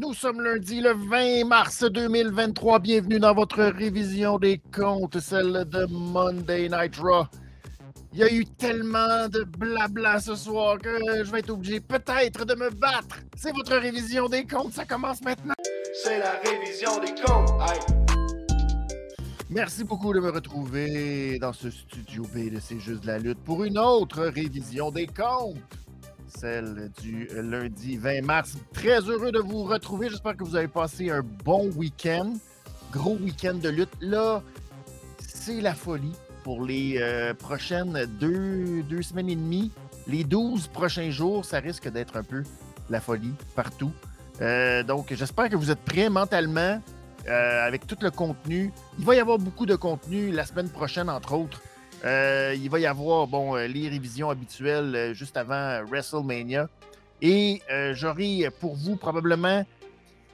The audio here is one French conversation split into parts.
Nous sommes lundi le 20 mars 2023. Bienvenue dans votre révision des comptes, celle de Monday Night Raw. Il y a eu tellement de blabla ce soir que je vais être obligé peut-être de me battre. C'est votre révision des comptes, ça commence maintenant. C'est la révision des comptes. Merci beaucoup de me retrouver dans ce studio B de C'est juste de la lutte pour une autre révision des comptes celle du lundi 20 mars. Très heureux de vous retrouver. J'espère que vous avez passé un bon week-end. Gros week-end de lutte. Là, c'est la folie pour les euh, prochaines deux, semaines et demie. Les 12 prochains jours, ça risque d'être un peu la folie partout. Euh, donc, j'espère que vous êtes prêts mentalement euh, avec tout le contenu. Il va y avoir beaucoup de contenu la semaine prochaine, entre autres. Euh, il va y avoir bon, euh, les révisions habituelles euh, juste avant WrestleMania. Et j'aurai pour vous probablement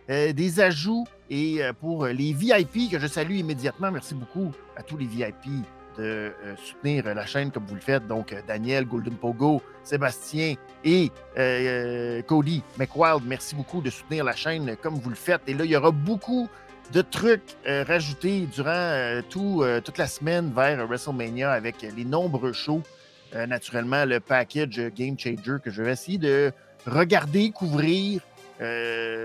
des ajouts et pour les VIP que je salue immédiatement. Merci beaucoup à tous les VIP de soutenir la chaîne comme vous le faites. Donc, Daniel, Golden Pogo, Sébastien et Cody McWild, merci beaucoup de soutenir la chaîne comme vous le faites. Et là, il y aura beaucoup de trucs euh, rajoutés durant euh, euh, toute la semaine vers WrestleMania avec les nombreux shows. naturellement, le package Game Changer que je vais essayer de regarder, couvrir,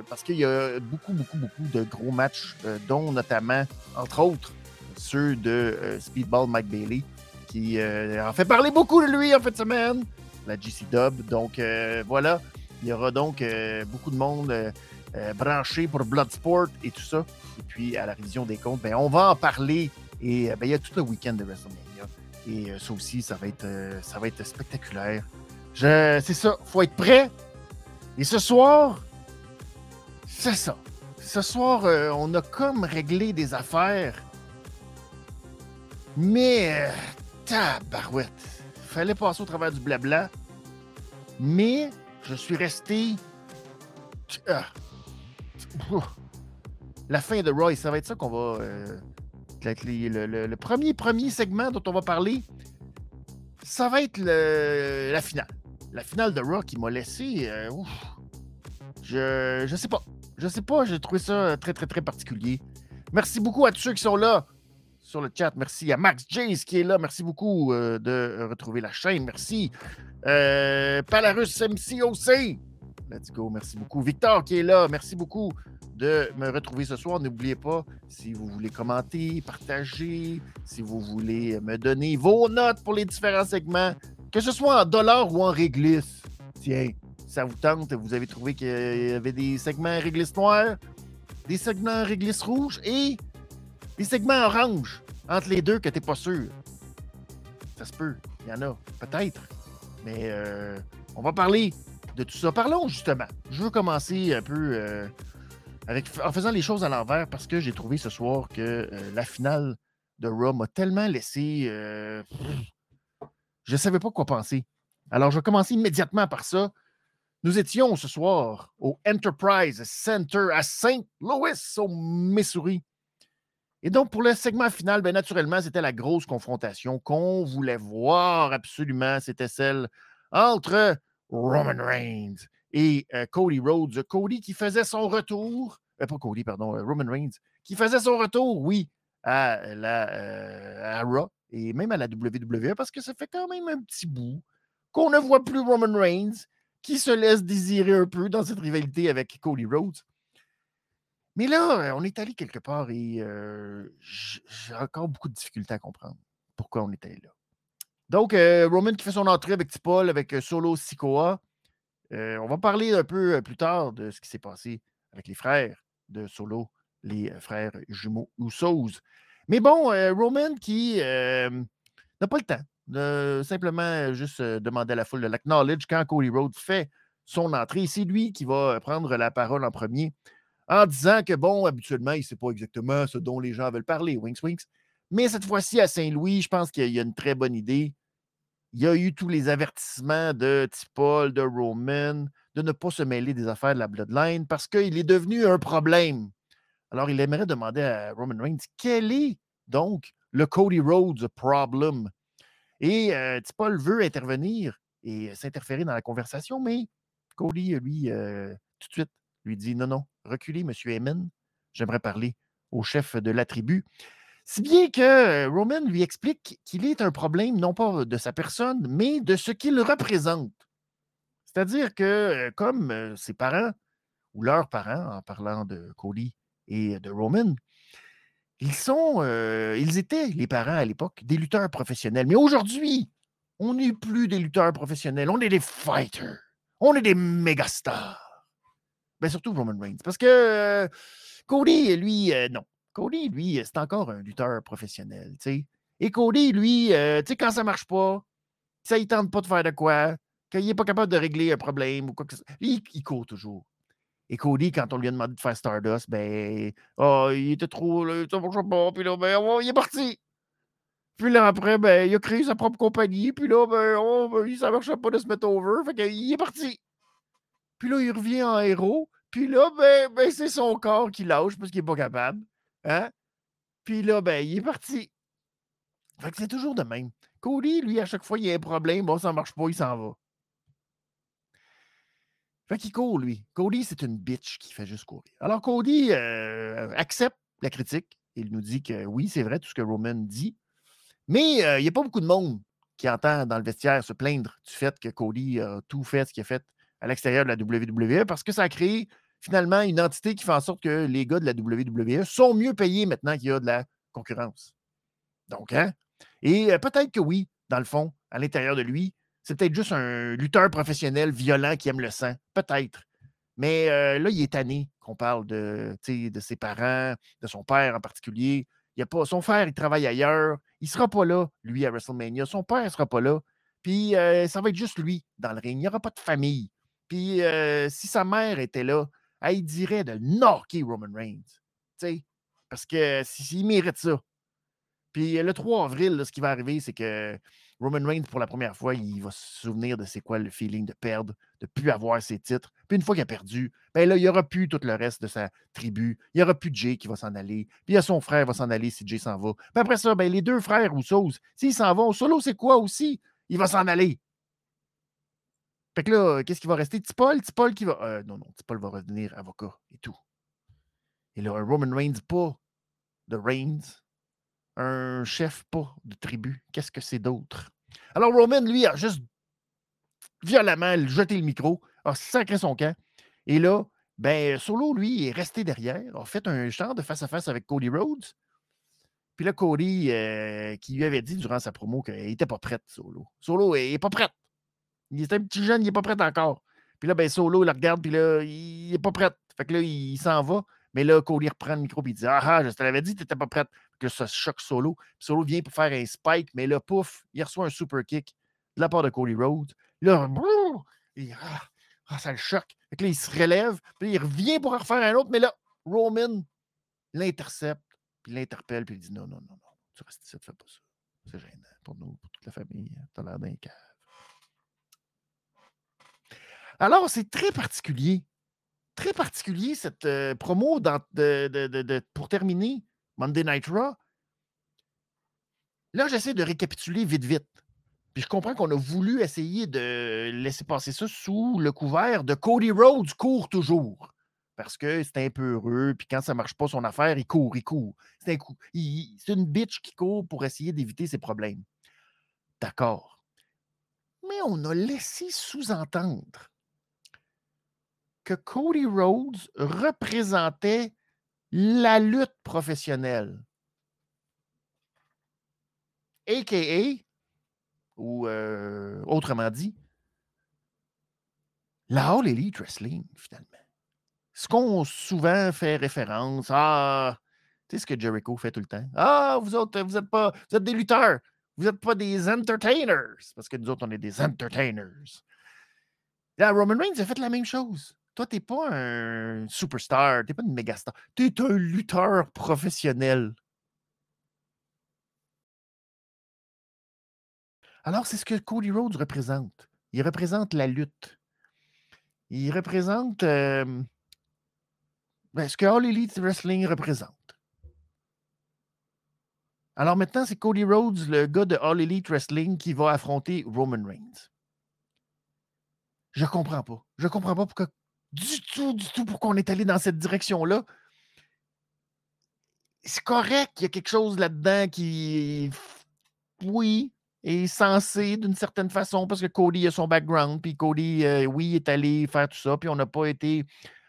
parce qu'il y a beaucoup, beaucoup, beaucoup de gros matchs, dont notamment, entre autres, ceux de Speedball Mike Bailey, qui en fait parler beaucoup de lui en fait semaine, la GC Dub. Donc voilà, il y aura donc beaucoup de monde branché pour Bloodsport et tout ça et puis à la révision des comptes, ben, on va en parler. Et ben, il y a tout le week-end de WrestleMania. Et euh, ça aussi, ça va être, euh, ça va être spectaculaire. C'est ça, faut être prêt. Et ce soir, c'est ça. Ce soir, euh, on a comme réglé des affaires. Mais, tabarouette. Fallait passer au travers du blabla. Mais, je suis resté. Ah, la fin de Roy, ça va être ça qu'on va. Euh, le, premier, premier segment dont on va parler, ça va être la finale. La finale de Raw qui m'a laissé. Euh, je, je sais pas. Je sais pas, j'ai trouvé ça très, très, très particulier. Merci beaucoup à tous ceux qui sont là sur le chat. Merci à Max Jace qui est là. Merci beaucoup euh, de retrouver la chaîne. Merci. Palarus MCOC. Let's go. Merci beaucoup. Victor qui est là. Merci beaucoup de me retrouver ce soir. N'oubliez pas, si vous voulez commenter, partager, si vous voulez me donner vos notes pour les différents segments, que ce soit en dollars ou en réglisse. Tiens, ça vous tente, vous avez trouvé qu'il y avait des segments en réglisse noire, des segments en réglisse rouge et des segments orange entre les deux que t'es pas sûr. Ça se peut, il y en a, peut-être. Mais euh, on va parler de tout ça. Parlons justement. Je veux commencer un peu euh, en faisant les choses à l'envers parce que j'ai trouvé ce soir que euh, la finale de Raw m'a tellement laissé. Euh, je ne savais pas quoi penser. Alors, je vais commencer immédiatement par ça. Nous étions ce soir au Enterprise Center à St. Louis, au Missouri. Et donc, pour le segment final, bien naturellement, c'était la grosse confrontation qu'on voulait voir absolument. C'était celle entre Roman Reigns et euh, Cody Rhodes. Cody qui faisait son retour, euh, pas Cody, pardon, euh, Roman Reigns, qui faisait son retour, oui, à, la, Raw et même à la WWE parce que ça fait quand même un petit bout qu'on ne voit plus Roman Reigns qui se laisse désirer un peu dans cette rivalité avec Cody Rhodes. Mais là, on est allé quelque part et j'ai encore beaucoup de difficultés à comprendre pourquoi on est allé là. Donc, Roman qui fait son entrée avec Tipol, avec Solo Sikoa. Euh, on va parler un peu euh, plus tard de ce qui s'est passé avec les frères de Solo, les euh, frères jumeaux Usos. Mais bon, Roman qui n'a pas le temps de simplement juste demander à la foule de l'acknowledge quand Cody Rhodes fait son entrée. C'est lui qui va prendre la parole en premier en disant que, bon, habituellement, il ne sait pas exactement ce dont les gens veulent parler, Winks Winks. Mais cette fois-ci, à Saint-Louis, je pense qu'il y a une très bonne idée il y a eu tous les avertissements de Tipol, de Roman, de ne pas se mêler des affaires de la Bloodline parce qu'il est devenu un problème. Alors, il aimerait demander à Roman Reigns quel est donc le Cody Rhodes problem? Et euh, Tipol veut intervenir et s'interférer dans la conversation, mais Cody, lui, euh, tout de suite, lui dit Non, non, reculez, monsieur Heyman. J'aimerais parler au chef de la tribu. Si bien que euh, Roman lui explique qu'il est un problème non pas de sa personne, mais de ce qu'il représente. C'est-à-dire que, euh, comme euh, ses parents, ou leurs parents, en parlant de Cody et de Roman, ils sont, ils étaient, les parents à l'époque, des lutteurs professionnels. Mais aujourd'hui, on n'est plus des lutteurs professionnels, on est des fighters. On est des mégastars. Ben surtout Roman Reigns. Parce que Cody, lui, non. Cody, lui, c'est encore un lutteur professionnel. Et Cody, lui, tu sais, quand ça marche pas, ça il tente pas de faire de quoi, qu'il n'est pas capable de régler un problème ou quoi que ce soit, il, il court toujours. Et Cody, quand on lui a demandé de faire Stardust, ben, oh, il était trop, ça marche pas, puis là, ben, oh, il est parti. Puis là, après, ben, il a créé sa propre compagnie, puis là, ben, oh, ben, ça marchait pas de se mettre over, fait qu'il est parti. Puis là, il revient en héros, puis là, ben, ben c'est son corps qui lâche parce qu'il n'est pas capable. Hein? Puis là, ben, il est parti. Fait que c'est toujours de même. Cody, lui, à chaque fois, il y a un problème, bon, ça marche pas, il s'en va. Fait qu'il court, lui. Cody, c'est une bitch qui fait juste courir. Alors, Cody euh, accepte la critique. Il nous dit que oui, c'est vrai tout ce que Roman dit. Mais euh, il n'y a pas beaucoup de monde qui entend dans le vestiaire se plaindre du fait que Cody a tout fait ce qu'il a fait à l'extérieur de la WWE parce que ça a créé finalement une entité qui fait en sorte que les gars de la WWE sont mieux payés maintenant qu'il y a de la concurrence. Donc, hein? Et euh, peut-être que oui, dans le fond, à l'intérieur de lui, c'est peut-être juste un lutteur professionnel violent qui aime le sang. Peut-être. Mais euh, là, il est tanné qu'on parle de, de ses parents, de son père en particulier. Il a pas, son frère, il travaille ailleurs. Il ne sera pas là, lui, à WrestleMania. Son père ne sera pas là. Puis euh, ça va être juste lui dans le ring. Il n'y aura pas de famille. Puis si sa mère était là, elle dirait de knocker Roman Reigns. Parce que s'il mérite ça. Puis le 3 avril, ce qui va arriver, c'est que Roman Reigns, pour la première fois, il va se souvenir de c'est quoi le feeling de perdre, de ne plus avoir ses titres. Puis une fois qu'il a perdu, ben là, il n'y aura plus tout le reste de sa tribu. Il n'y aura plus Jay qui va s'en aller. Puis il y a son frère qui va s'en aller si Jay s'en va. Puis après ça, ben, les deux frères Rousseau, s'ils s'en vont, Solo, c'est quoi aussi? Il va s'en aller. Fait que là, qu'est-ce qui va rester? Tipol? Tipol qui va. Euh, non, non, Tipol va redevenir avocat et tout. Et là, un Roman Reigns pas de Reigns, un chef pas de tribu. Qu'est-ce que c'est d'autre? Alors, Roman, lui, a juste violemment jeté le micro, a sacré son camp. Et là, ben, Solo, lui, est resté derrière, a fait un chant de face-à-face avec Cody Rhodes. Puis là, Cody, euh, qui lui avait dit durant sa promo qu'il n'était pas prêt, Solo. Solo il n'est pas prêt. Il est un petit jeune, il n'est pas prêt encore. Puis là, ben, Solo, il le regarde, puis là, il n'est pas prêt. Fait que là, il s'en va. Mais là, Cody reprend le micro et il dit Ah, ah je te l'avais dit, tu n'étais pas prête. Que ça choque Solo. Solo vient pour faire un spike, mais là, pouf, il reçoit un super kick de la part de Cody Rhodes. Là, ah, ah, ça le choque. Fait là, il se relève, puis il revient pour en refaire un autre, mais là, Roman l'intercepte, puis l'interpelle, puis il dit Non, non, non, non, tu restes ici, fais pas ça. C'est gênant pour nous, pour toute la famille. T'as l'air d'un cave. Alors, c'est très particulier très particulier, cette euh, promo pour terminer Monday Night Raw. Là, j'essaie de récapituler vite, vite. Puis je comprends qu'on a voulu essayer de laisser passer ça sous le couvert de Cody Rhodes court toujours. Parce que c'est un peu heureux, puis quand ça ne marche pas son affaire, il court, il court. C'est un C'est une bitch qui court pour essayer d'éviter ses problèmes. D'accord. Mais on a laissé sous-entendre que Cody Rhodes représentait la lutte professionnelle. AKA, ou euh, autrement dit, la All Elite Wrestling, finalement. Ce qu'on souvent fait référence à. Tu sais ce que Jericho fait tout le temps? Ah, vous autres, vous êtes pas. Vous êtes des lutteurs. Vous n'êtes pas des entertainers. Parce que nous autres, on est des entertainers. Roman Reigns a fait la même chose. Toi, tu n'es pas un superstar, tu n'es pas une méga star. Tu es un lutteur professionnel. Alors, c'est ce que Cody Rhodes représente. Il représente la lutte. Il représente ben, ce que All Elite Wrestling représente. Alors maintenant, c'est Cody Rhodes, le gars de All Elite Wrestling, qui va affronter Roman Reigns. Je comprends pas. Je comprends pas pourquoi du tout, du tout pourquoi on est allé dans cette direction-là. C'est correct, il y a quelque chose là-dedans qui, oui, est censé d'une certaine façon, parce que Cody a son background, puis Cody, euh, oui, est allé faire tout ça, puis on n'a pas été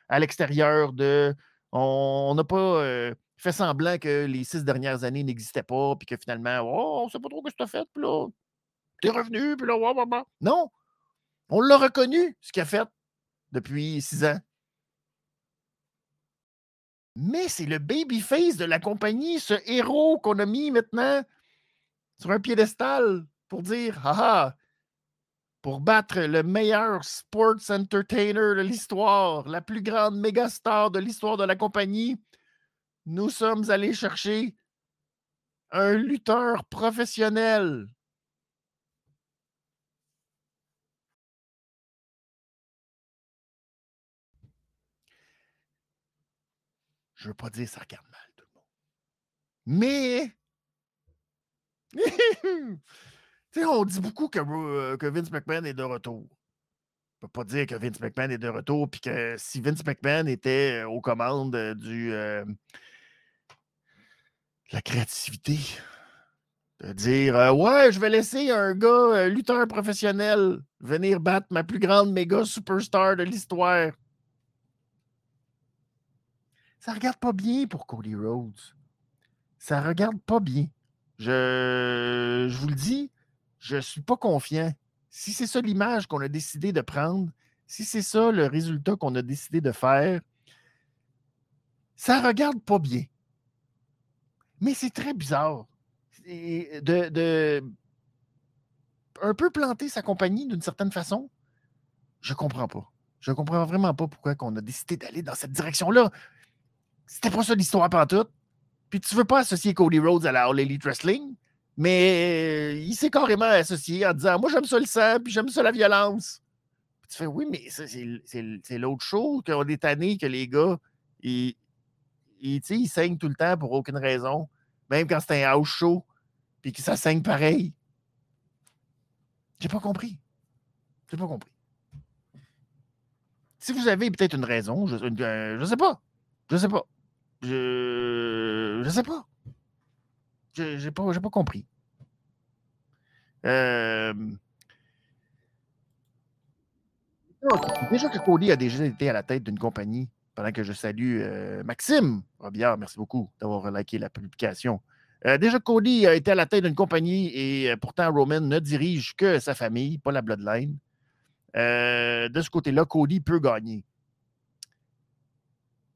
à l'extérieur de. On n'a pas euh, fait semblant que les six dernières années n'existaient pas, puis que finalement, oh, on ne sait pas trop ce que tu as fait, puis là, t'es revenu, puis là, ouais, Non! On l'a reconnu, ce qu'il a fait depuis six ans. Mais c'est le babyface de la compagnie, ce héros qu'on a mis maintenant sur un piédestal pour dire Haha, pour battre le meilleur sports entertainer de l'histoire, la plus grande méga star de l'histoire de la compagnie, nous sommes allés chercher un lutteur professionnel. Je veux pas dire ça regarde mal tout le monde. Mais on dit beaucoup que, euh, que, Vince McMahon est de retour. On ne peut pas dire que Vince McMahon est de retour, puis que si Vince McMahon était euh, aux commandes euh, du la créativité, de dire Ouais, je vais laisser un gars lutteur professionnel venir battre ma plus grande méga superstar de l'histoire. Ça regarde pas bien pour Cody Rhodes. Ça regarde pas bien. Je, vous le dis, je ne suis pas confiant. Si c'est ça l'image qu'on a décidé de prendre, si c'est ça le résultat qu'on a décidé de faire, ça ne regarde pas bien. Mais c'est très bizarre de, de un peu planter sa compagnie d'une certaine façon. Je ne comprends pas. Je ne comprends vraiment pas pourquoi on a décidé d'aller dans cette direction-là. C'était pas ça l'histoire tout. Puis tu veux pas associer Cody Rhodes à la All Elite Wrestling, mais il s'est carrément associé en disant Moi, j'aime ça le sang, puis j'aime ça la violence. Puis tu fais Oui, mais c'est l'autre chose qu'on est tanné que les gars, ils, ils, ils saignent tout le temps pour aucune raison, même quand c'est un house show, puis que ça saigne pareil. J'ai pas compris. J'ai pas compris. Si vous avez peut-être une raison, je, je sais pas. Je sais pas. Je. Je sais pas. J'ai pas, pas compris. Euh... Déjà que Cody a déjà été à la tête d'une compagnie, pendant que je salue euh, Maxime Robillard, merci beaucoup d'avoir liké la publication. Euh, déjà, Cody a été à la tête d'une compagnie et pourtant Roman ne dirige que sa famille, pas la Bloodline. de ce côté-là, Cody peut gagner.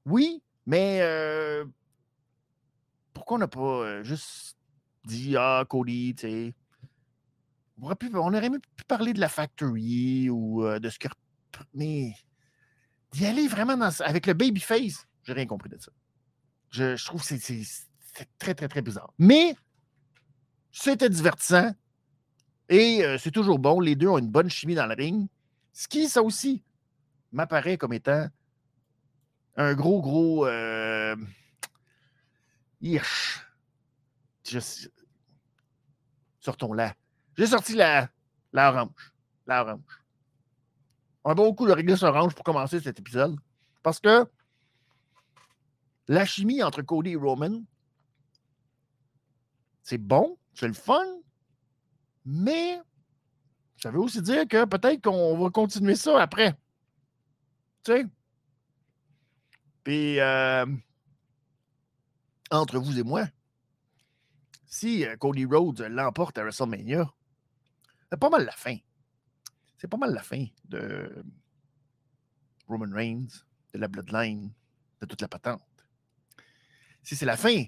Oui, mais euh, pourquoi on n'a pas euh, juste dit Ah, Cody, tu sais? On aurait, pu, on aurait même pu parler de la factory ou euh, de ce que. Mais d'y aller vraiment dans, avec le babyface, j'ai rien compris de ça. Je, je trouve que c'est très, très, très bizarre. Mais c'était divertissant et c'est toujours bon. Les deux ont une bonne chimie dans le ring. Ce qui, ça aussi, m'apparaît comme étant un gros, gros. Euh... Sortons là. J'ai sorti la, la orange. La orange. On a beaucoup de réglisse orange pour commencer cet épisode. Parce que la chimie entre Cody et Roman, c'est bon, c'est le fun, mais ça veut aussi dire que peut-être qu'on va continuer ça après. Tu sais, puis, euh, entre vous et moi, si euh, Cody Rhodes l'emporte à WrestleMania, c'est pas mal la fin. C'est pas mal la fin de Roman Reigns, de la Bloodline, de toute la patente. Si c'est la fin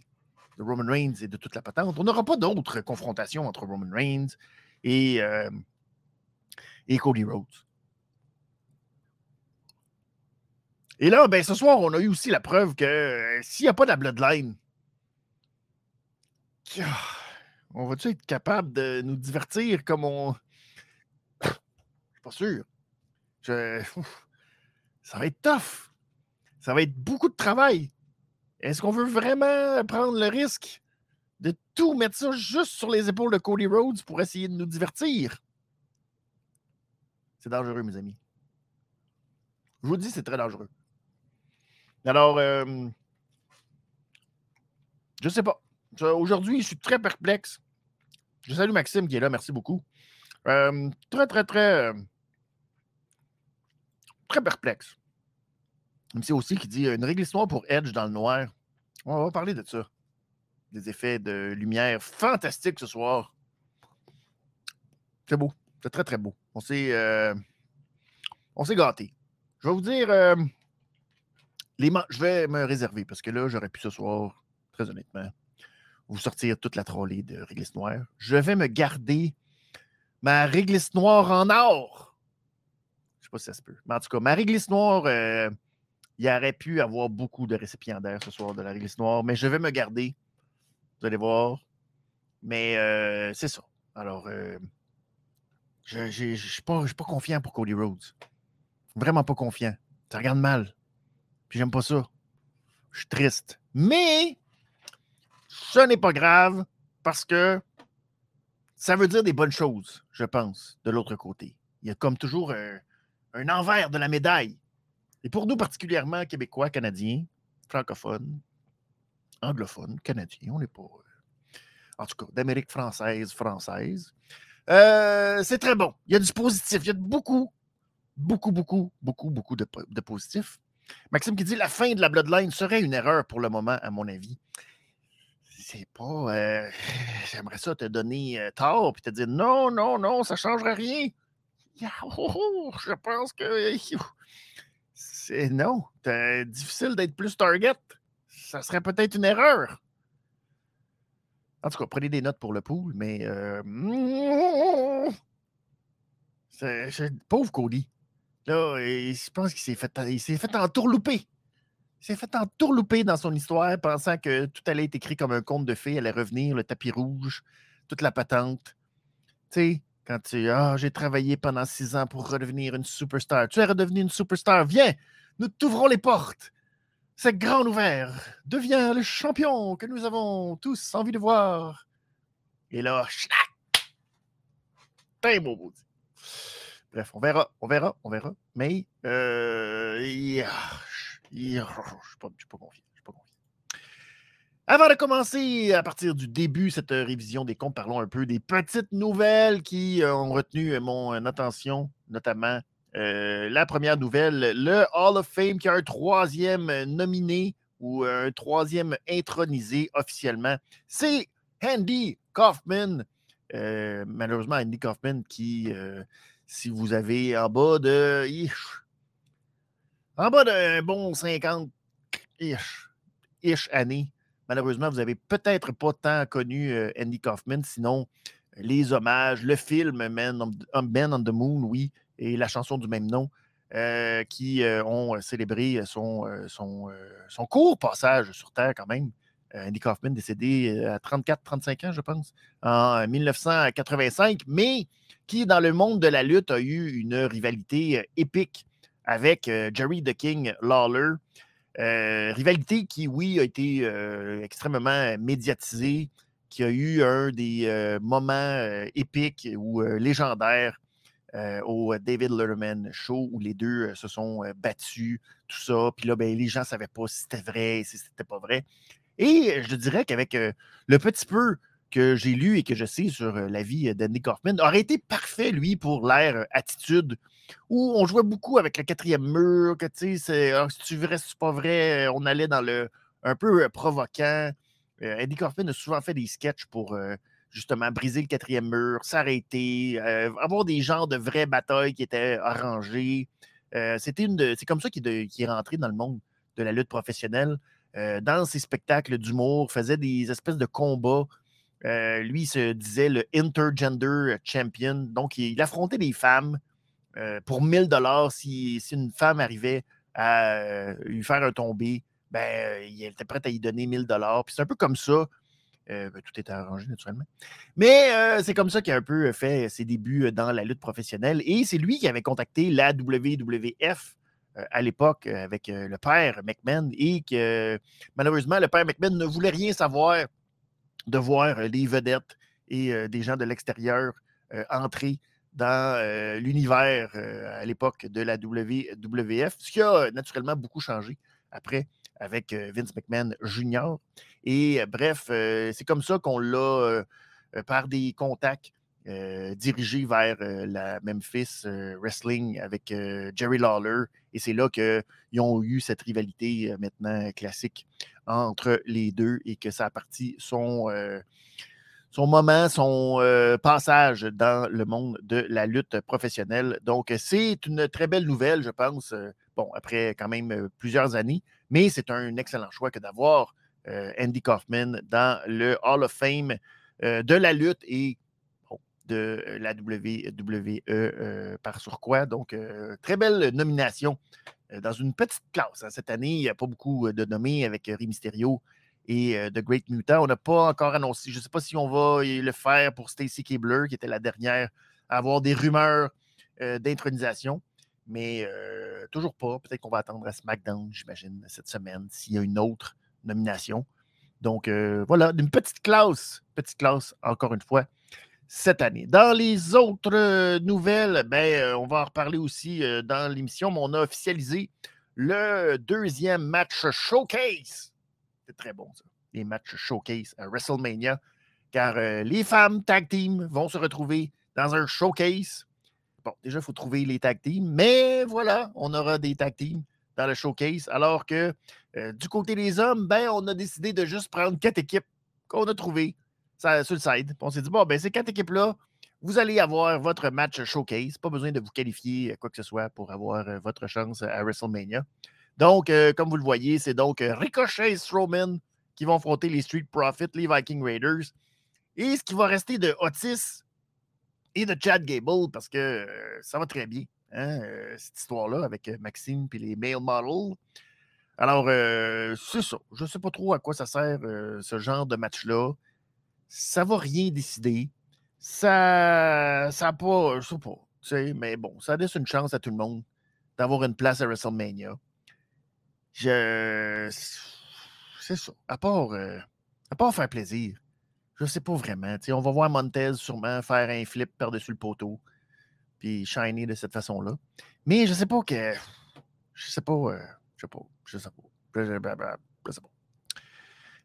de Roman Reigns et de toute la patente, on n'aura pas d'autres confrontations entre Roman Reigns et, euh, et Cody Rhodes. Et là, ben, ce soir, on a eu aussi la preuve que euh, s'il n'y a pas de Bloodline, on va-tu être capable de nous divertir comme on. Je suis pas sûr. Ça va être tough. Ça va être beaucoup de travail. Est-ce qu'on veut vraiment prendre le risque de tout mettre ça juste sur les épaules de Cody Rhodes pour essayer de nous divertir? C'est dangereux, mes amis. Je vous dis, c'est très dangereux. Alors, euh, je sais pas. Aujourd'hui, je suis très perplexe. Je salue Maxime qui est là, merci beaucoup. Euh, très, très, très, euh, très perplexe. C'est aussi qui dit une règle histoire pour Edge dans le noir. On va parler de ça. Des effets de lumière fantastiques ce soir. C'est beau. C'est très, très beau. On s'est, on s'est gâté. Je vais vous dire, je vais me réserver parce que là, j'aurais pu ce soir, très honnêtement, vous sortir toute la trolley de réglisse noire. Je vais me garder ma réglisse noire en or. Je ne sais pas si ça se peut. Mais en tout cas, ma réglisse noire, euh, il aurait pu avoir beaucoup de récipiendaires ce soir de la réglisse noire, mais je vais me garder. Vous allez voir. Mais euh, c'est ça. Alors, euh, je ne suis pas confiant pour Cody Rhodes. Vraiment pas confiant. Ça regarde mal. Puis j'aime pas ça. Je suis triste. Mais ce n'est pas grave parce que ça veut dire des bonnes choses, je pense, de l'autre côté. Il y a comme toujours un, envers de la médaille. Et pour nous, particulièrement québécois, canadiens, francophones, anglophones, canadiens, on n'est pas. Euh, en tout cas, d'Amérique française, française. Euh, c'est très bon. Il y a du positif. Il y a beaucoup, beaucoup, beaucoup, beaucoup, beaucoup de, de positif. Maxime qui dit la fin de la Bloodline serait une erreur pour le moment, à mon avis c'est pas. Euh, j'aimerais ça te donner euh, tort puis te dire non, non, non, ça ne changera rien. je pense que. C'est non. Difficile d'être plus target. Ça serait peut-être une erreur. En tout cas, prenez des notes pour le pool, mais. Euh, pauvre Cody. Là, je pense qu'il s'est fait, il s'est fait entourlouper s'est fait entourlouper dans son histoire, pensant que tout allait être écrit comme un conte de fées, allait revenir, le tapis rouge, toute la patente. Tu sais, quand tu Ah, j'ai travaillé pendant six ans pour redevenir une superstar. Tu es redevenu une superstar. Viens, nous t'ouvrons les portes. C'est grand ouvert. Deviens le champion que nous avons tous envie de voir. Et là, T'es beau, Bref, on verra, on verra, on verra. Mais, euh, je ne suis pas, confiant. Avant de commencer, à partir du début, cette euh, révision des comptes, parlons un peu des petites nouvelles qui euh, ont retenu euh, mon attention, notamment la première nouvelle, le Hall of Fame qui a un troisième nominé ou un troisième intronisé officiellement. C'est Andy Kaufman. malheureusement, Andy Kaufman qui, si vous avez en bas de en bas d'un bon 50-ish années, malheureusement, vous n'avez peut-être pas tant connu euh, Andy Kaufman, sinon les hommages, le film Men on, on, the Moon, oui, et la chanson du même nom, euh, qui euh, ont célébré son, son, son, court passage sur Terre quand même. Andy Kaufman décédé à 34-35 ans, je pense, en 1985, mais qui, dans le monde de la lutte, a eu une rivalité épique avec euh, Jerry the King Lawler. Euh, rivalité qui, oui, a été euh, extrêmement médiatisée, qui a eu un des moments épiques ou légendaires au David Letterman Show où les deux se sont battus, tout ça. Puis là, ben, les gens ne savaient pas si c'était vrai, si c'était pas vrai. Et je dirais qu'avec le petit peu que j'ai lu et que je sais sur la vie d'Andy Kaufman, aurait été parfait, lui, pour l'ère attitude où on jouait beaucoup avec le quatrième mur, que tu sais, ah, si tu vrai, si c'est pas vrai, on allait dans le un peu euh, provoquant. Euh, Eddie Kaufman a souvent fait des sketchs pour euh, justement briser le quatrième mur, s'arrêter, avoir des genres de vraies batailles qui étaient arrangées. C'est comme ça qu'il est rentré dans le monde de la lutte professionnelle. dans ses spectacles d'humour, faisait des espèces de combats. Lui, il se disait le intergender champion. Donc, il affrontait des femmes euh, pour 1000 dollars, si, une femme arrivait à euh, lui faire un tombé, ben, euh, il était prêt à y donner 1000 dollars. Puis c'est un peu comme ça. Ben, tout était arrangé naturellement. Mais c'est comme ça qu'il a un peu fait ses débuts dans la lutte professionnelle. Et c'est lui qui avait contacté la WWF à l'époque avec le père McMahon et que malheureusement, le père McMahon ne voulait rien savoir de voir les vedettes et des gens de l'extérieur entrer dans l'univers à l'époque de la WWF, ce qui a naturellement beaucoup changé après avec Vince McMahon Jr. Et bref, c'est comme ça qu'on l'a, par des contacts, dirigé vers la Memphis Wrestling avec Jerry Lawler. Et c'est là qu'ils ont eu cette rivalité maintenant classique entre les deux et que ça a parti son, son moment, son passage dans le monde de la lutte professionnelle. Donc, c'est une très belle nouvelle, je pense. bon, après quand même plusieurs années, mais c'est un excellent choix que d'avoir Andy Kaufman dans le Hall of Fame de la lutte et de la WWE par surcroît. Donc, très belle nomination dans une petite classe. Hein. Cette année, il n'y a pas beaucoup de nommés avec Rey Mysterio et The Great Mutant. On n'a pas encore annoncé, je ne sais pas si on va le faire pour Stacy Keebler, qui était la dernière à avoir des rumeurs d'intronisation, mais toujours pas. Peut-être qu'on va attendre à SmackDown, j'imagine, cette semaine, s'il y a une autre nomination. Donc voilà, une petite classe, petite classe, encore une fois, cette année. Dans les autres nouvelles, ben, on va en reparler aussi dans l'émission, mais on a officialisé le deuxième match showcase. C'est très bon, ça. Les matchs showcase à WrestleMania, car les femmes tag team vont se retrouver dans un showcase. Bon, déjà, il faut trouver les tag teams, mais voilà, on aura des tag teams dans le showcase, alors que du côté des hommes, ben, on a décidé de juste prendre quatre équipes qu'on a trouvées sur le side. On s'est dit, bon, ben, ces quatre équipes-là, vous allez avoir votre match showcase. Pas besoin de vous qualifier euh, quoi que ce soit pour avoir euh, votre chance à WrestleMania. Donc, euh, comme vous le voyez, c'est donc Ricochet et Strowman qui vont affronter les Street Profits, les Viking Raiders. Et ce qui va rester de Otis et de Chad Gable, parce que ça va très bien, hein, cette histoire-là, avec Maxime et les male models. Alors, c'est ça. Je ne sais pas trop à quoi ça sert ce genre de match-là ça va rien décider. Ça ça pas, je sais pas, tu sais, mais bon, ça laisse une chance à tout le monde d'avoir une place à WrestleMania. Je. C'est ça. À part, euh, à part faire plaisir, je sais pas vraiment. sais, on va voir Montez sûrement faire un flip par-dessus le poteau, puis shiner de cette façon-là. Mais je sais pas que. Je sais pas. Euh, je sais pas. Je sais pas. Je sais pas je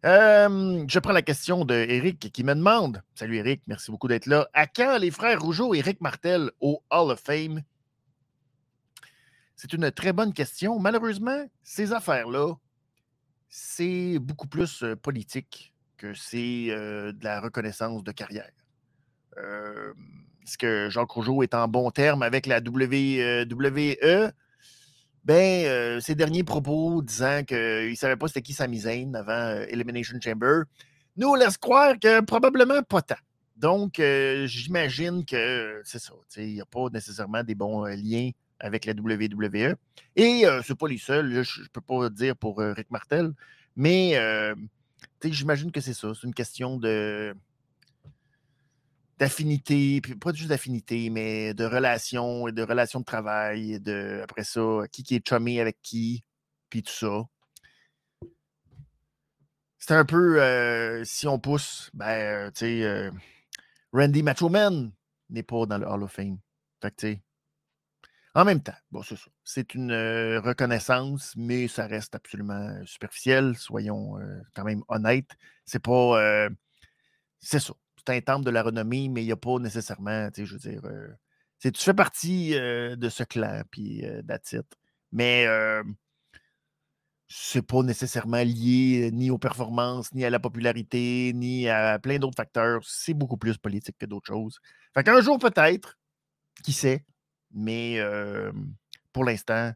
prends la question de Eric qui me demande Salut Eric, merci beaucoup d'être là. À quand les frères Rougeau et Eric Martel au Hall of Fame? C'est une très bonne question. Malheureusement, ces affaires-là, c'est beaucoup plus politique que c'est de la reconnaissance de carrière. Est-ce que Jacques Rougeau est en bon terme avec la WWE ben, euh, ses derniers propos disant qu'il ne savait pas c'était qui Sami Zayn avant euh, Elimination Chamber nous laisse croire que probablement pas tant. Donc, euh, j'imagine que c'est ça. Il n'y a pas nécessairement des bons liens avec la WWE. Et ce n'est pas les seuls. je ne peux pas dire pour Rick Martel, mais j'imagine que c'est ça. C'est une question de d'affinité, puis pas juste d'affinité, mais de relations et de relations de travail, et de, après ça, qui, qui est chumé avec qui, puis tout ça. C'est un peu, euh, si on pousse, ben, euh, tu sais, euh, Randy Machoman n'est pas dans le Hall of Fame. Fait que, tu sais, en même temps, bon, c'est ça. C'est une reconnaissance, mais ça reste absolument superficiel. Soyons quand même honnêtes. C'est pas. c'est ça c'est un temple de la renommée, mais il n'y a pas nécessairement, tu sais, je veux dire, euh, tu fais partie euh, de ce clan, puis euh, Mais c'est pas nécessairement lié ni aux performances, ni à la popularité, ni à plein d'autres facteurs. C'est beaucoup plus politique que d'autres choses. Fait qu'un jour, peut-être, qui sait, mais pour l'instant,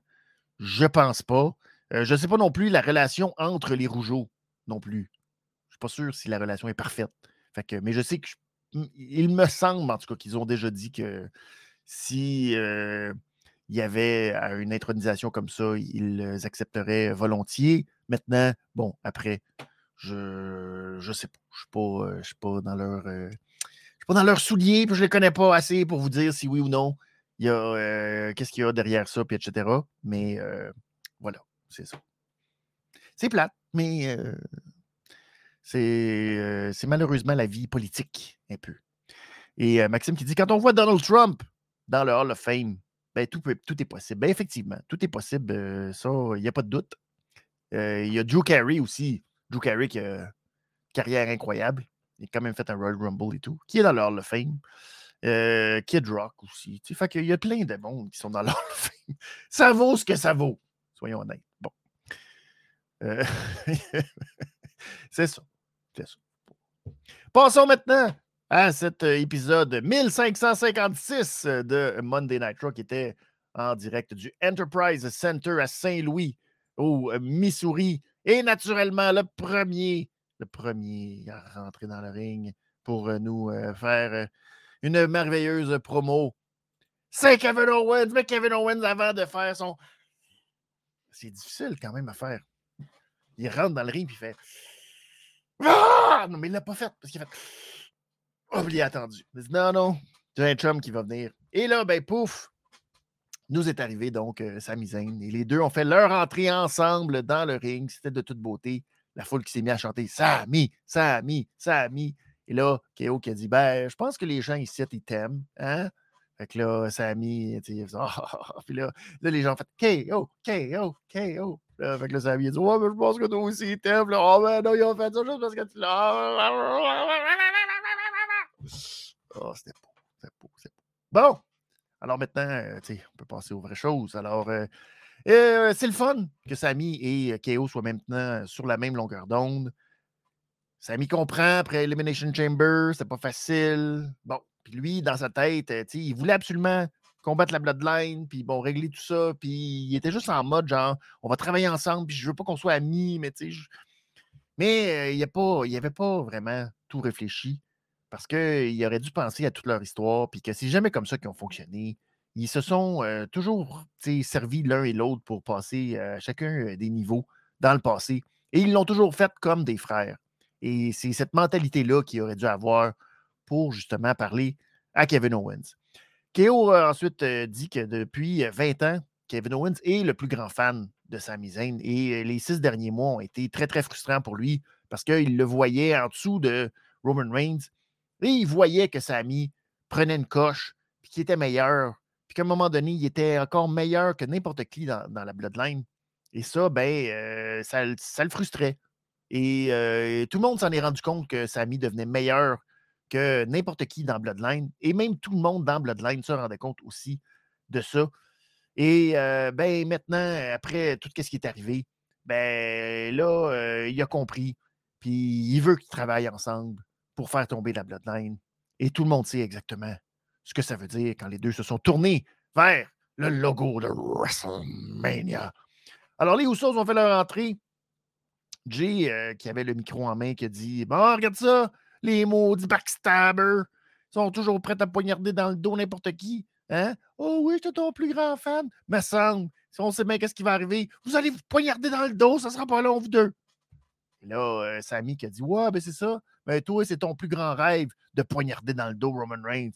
je pense pas. je ne sais pas non plus la relation entre les Rougeaux, non plus. Je ne suis pas sûr si la relation est parfaite mais je sais que il me semble, en tout cas, qu'ils ont déjà dit que si il y avait une intronisation comme ça, ils accepteraient volontiers. Maintenant, bon, après, je ne sais pas. Je ne suis, pas dans leur. je suis pas dans leur soulier, puis je ne les connais pas assez pour vous dire si oui ou non il y a qu'est-ce qu'il y a derrière ça, puis etc. Mais voilà, c'est ça. C'est plate, mais c'est malheureusement la vie politique, un peu. Et Maxime qui dit quand on voit Donald Trump dans le Hall of Fame, ben, tout, tout est possible. Ben, effectivement, tout est possible. Euh, ça, il n'y a pas de doute. Euh, il y a Drew Carey aussi. Drew Carey qui a une carrière incroyable. Il a quand même fait un Royal Rumble et tout. Qui est dans le Hall of Fame. Euh, Kid Rock aussi. Tu y a plein de monde qui sont dans le Hall of Fame. Ça vaut ce que ça vaut. Soyons honnêtes. Bon. C'est ça. Passons maintenant à cet euh, épisode 1556 de Monday Night Raw qui était en direct du Enterprise Center à Saint-Louis, au euh, Missouri. Et naturellement, le premier, le premier à rentrer dans le ring pour euh, nous faire une merveilleuse promo. C'est Kevin Owens, mais Kevin Owens, avant de faire son. C'est difficile quand même à faire. Il rentre dans le ring et il fait. Ah! Non, mais il l'a pas fait parce qu'il a fait. Oublié attendu. Il dit non, non, j'ai un chum qui va venir. Et là, ben pouf, nous est arrivé donc euh, Sami. Et les deux ont fait leur entrée ensemble dans le ring. C'était de toute beauté. La foule qui s'est mise à chanter Sami, Sami, Sami. Et là, K.O. qui a dit Ben, je pense que les gens ici, ils t'aiment. Hein? Fait que là, Sami, tu sais, oh, puis là, là, les gens ont fait KO, KO, KO. Là, fait que là, a dit Ouais, mais je pense que toi aussi, t'aimes. Oh, ben non, ils ont fait ça juste parce que tu l'as. Oh, c'était beau, c'était beau, c'était beau. Bon, alors maintenant, euh, on peut passer aux vraies choses. Alors, euh, euh, c'est le fun que Samy et KO soient maintenant sur la même longueur d'onde. Samy comprend après Elimination Chamber, c'est pas facile. Bon, puis lui, dans sa tête, il voulait absolument combattre la Bloodline, puis bon, régler tout ça, puis il était juste en mode genre, on va travailler ensemble, puis je veux pas qu'on soit amis, mais tu sais, mais il n'y avait pas vraiment tout réfléchi parce qu'il aurait dû penser à toute leur histoire, puis que c'est jamais comme ça qu'ils ont fonctionné. Ils se sont toujours servis l'un et l'autre pour passer chacun des niveaux dans le passé. Et ils l'ont toujours fait comme des frères. Et c'est cette mentalité-là qu'il aurait dû avoir pour justement parler à Kevin Owens. Keo a ensuite dit que depuis 20 ans, Kevin Owens est le plus grand fan de Sami Zayn. Et les six derniers mois ont été très, très frustrants pour lui parce qu'il le voyait en dessous de Roman Reigns et il voyait que Sami prenait une coche, puis qu'il était meilleur, puis qu'à un moment donné, il était encore meilleur que n'importe qui dans, la Bloodline. Et ça, ben, euh, ça, le frustrait. Et euh, tout le monde s'en est rendu compte que Sami devenait meilleur que n'importe qui dans Bloodline. Et même tout le monde dans Bloodline se rendait compte aussi de ça. Et euh, ben, maintenant, après tout ce qui est arrivé, ben là, il a compris. Puis il veut qu'ils travaillent ensemble pour faire tomber la Bloodline. Et tout le monde sait exactement ce que ça veut dire quand les deux se sont tournés vers le logo de WrestleMania. Alors, les Usos ont fait leur entrée. Jay, qui avait le micro en main, qui a dit Bon, regarde ça, les maudits backstabbers sont toujours prêts à poignarder dans le dos n'importe qui. Hein? Oh oui, je suis ton plus grand fan. Mais semble, si on sait bien qu'est-ce qui va arriver, vous allez vous poignarder dans le dos, ça sera pas long, vous deux. Et là, euh, Sammy qui a dit Ouais, ben c'est ça. Mais toi, c'est ton plus grand rêve de poignarder dans le dos Roman Reigns.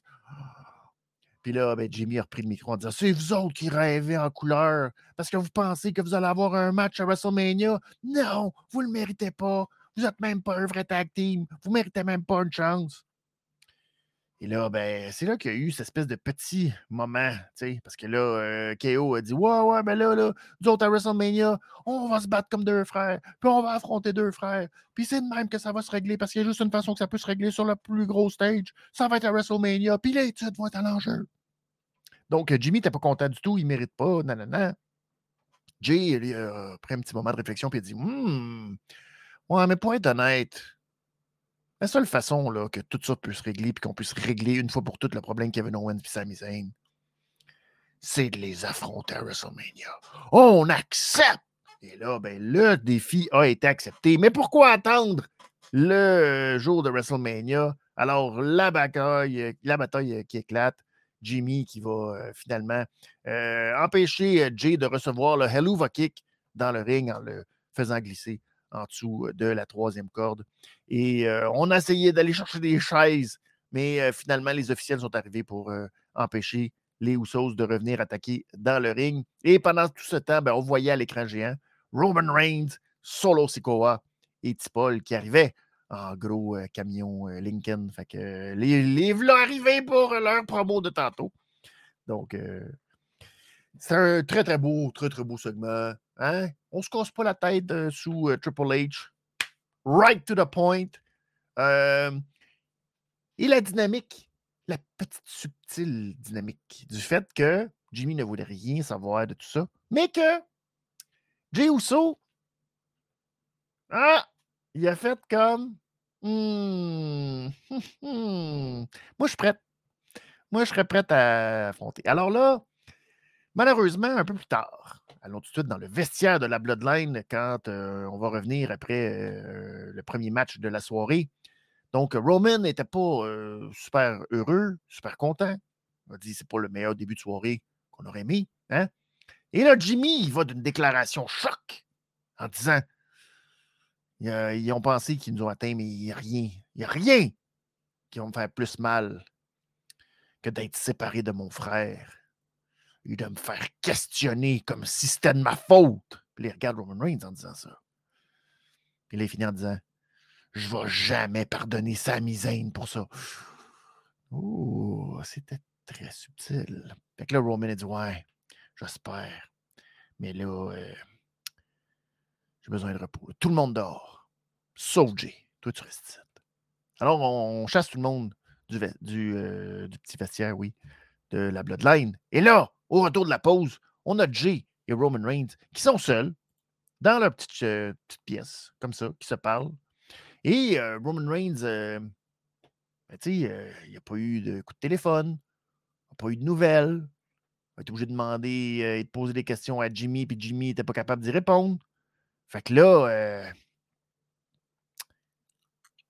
Puis là, ben, Jimmy a repris le micro en disant C'est vous autres qui rêvez en couleur parce que vous pensez que vous allez avoir un match à WrestleMania? Non, vous ne le méritez pas. Vous n'êtes même pas un vrai tag team. Vous ne méritez même pas une chance. Et là, ben, c'est là qu'il y a eu cette espèce de petit moment, parce que là, euh, KO a dit Ouais, ouais, ben là, là, nous autres à WrestleMania, on va se battre comme deux frères, puis on va affronter deux frères, puis c'est de même que ça va se régler, parce qu'il y a juste une façon que ça peut se régler sur le plus gros stage, ça va être à WrestleMania, puis l'étude va être à l'enjeu. Donc, Jimmy n'était pas content du tout, il mérite pas, nanana. Jay, il a pris un petit moment de réflexion, puis il a dit Hum, ouais, mais pour être honnête, la seule façon là, que tout ça peut se régler, puis qu'on puisse régler une fois pour toutes le problème Kevin Owens et Sami Zayn, c'est de les affronter à WrestleMania. On accepte! Et là, ben, le défi a été accepté. Mais pourquoi attendre le jour de WrestleMania? Alors, la bataille, la bataille qui éclate, Jimmy qui va euh, finalement euh, empêcher Jay de recevoir le Helluva Kick dans le ring en le faisant glisser en dessous de la troisième corde. Et on a essayé d'aller chercher des chaises, mais finalement, les officiels sont arrivés pour empêcher les Usos de revenir attaquer dans le ring. Et pendant tout ce temps, ben, on voyait à l'écran géant Roman Reigns, Solo Sikoa et Tipol qui arrivaient en gros camion Lincoln. Fait que les, les arrivés pour leur promo de tantôt. Donc, euh, c'est un très, très beau, très, très beau segment. Hein? On se casse pas la tête euh, sous euh, Triple H. Right to the point. Euh, et la dynamique, la petite subtile dynamique du fait que Jimmy ne voulait rien savoir de tout ça, mais que Jay Uso, ah, il a fait comme, hmm, moi je suis prête. Moi je serais prête à affronter. Alors là, malheureusement, un peu plus tard, allons tout de suite dans le vestiaire de la Bloodline quand euh, on va revenir après euh, le premier match de la soirée. Donc, Roman n'était pas euh, super heureux, super content. Il a dit c'est pas le meilleur début de soirée qu'on aurait aimé. Hein? Et là, Jimmy, il va d'une déclaration choc en disant ils ont pensé qu'ils nous ont atteints, mais il n'y a rien. Il n'y a rien qui va me faire plus mal que d'être séparé de mon frère et de me faire questionner comme si c'était de ma faute. Puis il regarde Roman Reigns en disant ça. Puis là, il finit en disant Je ne vais jamais pardonner Sami Zayn pour ça. Oh, c'était très subtil. Fait que là, Roman a dit Ouais, j'espère. Mais là, euh, j'ai besoin de repos. Tout le monde dort. Sauf Jay. Toi, tu restes ici. Alors, on, chasse tout le monde euh, du petit vestiaire, oui, de la Bloodline. Et là, au retour de la pause, on a Jay et Roman Reigns qui sont seuls dans leur petite, euh, pièce, comme ça, qui se parlent. Et euh, Roman Reigns, ben, tu sais, il n'y a pas eu de coup de téléphone, il n'a pas eu de nouvelles. Il a été obligé de demander et de poser des questions à Jimmy, puis Jimmy n'était pas capable d'y répondre. Fait que là, euh,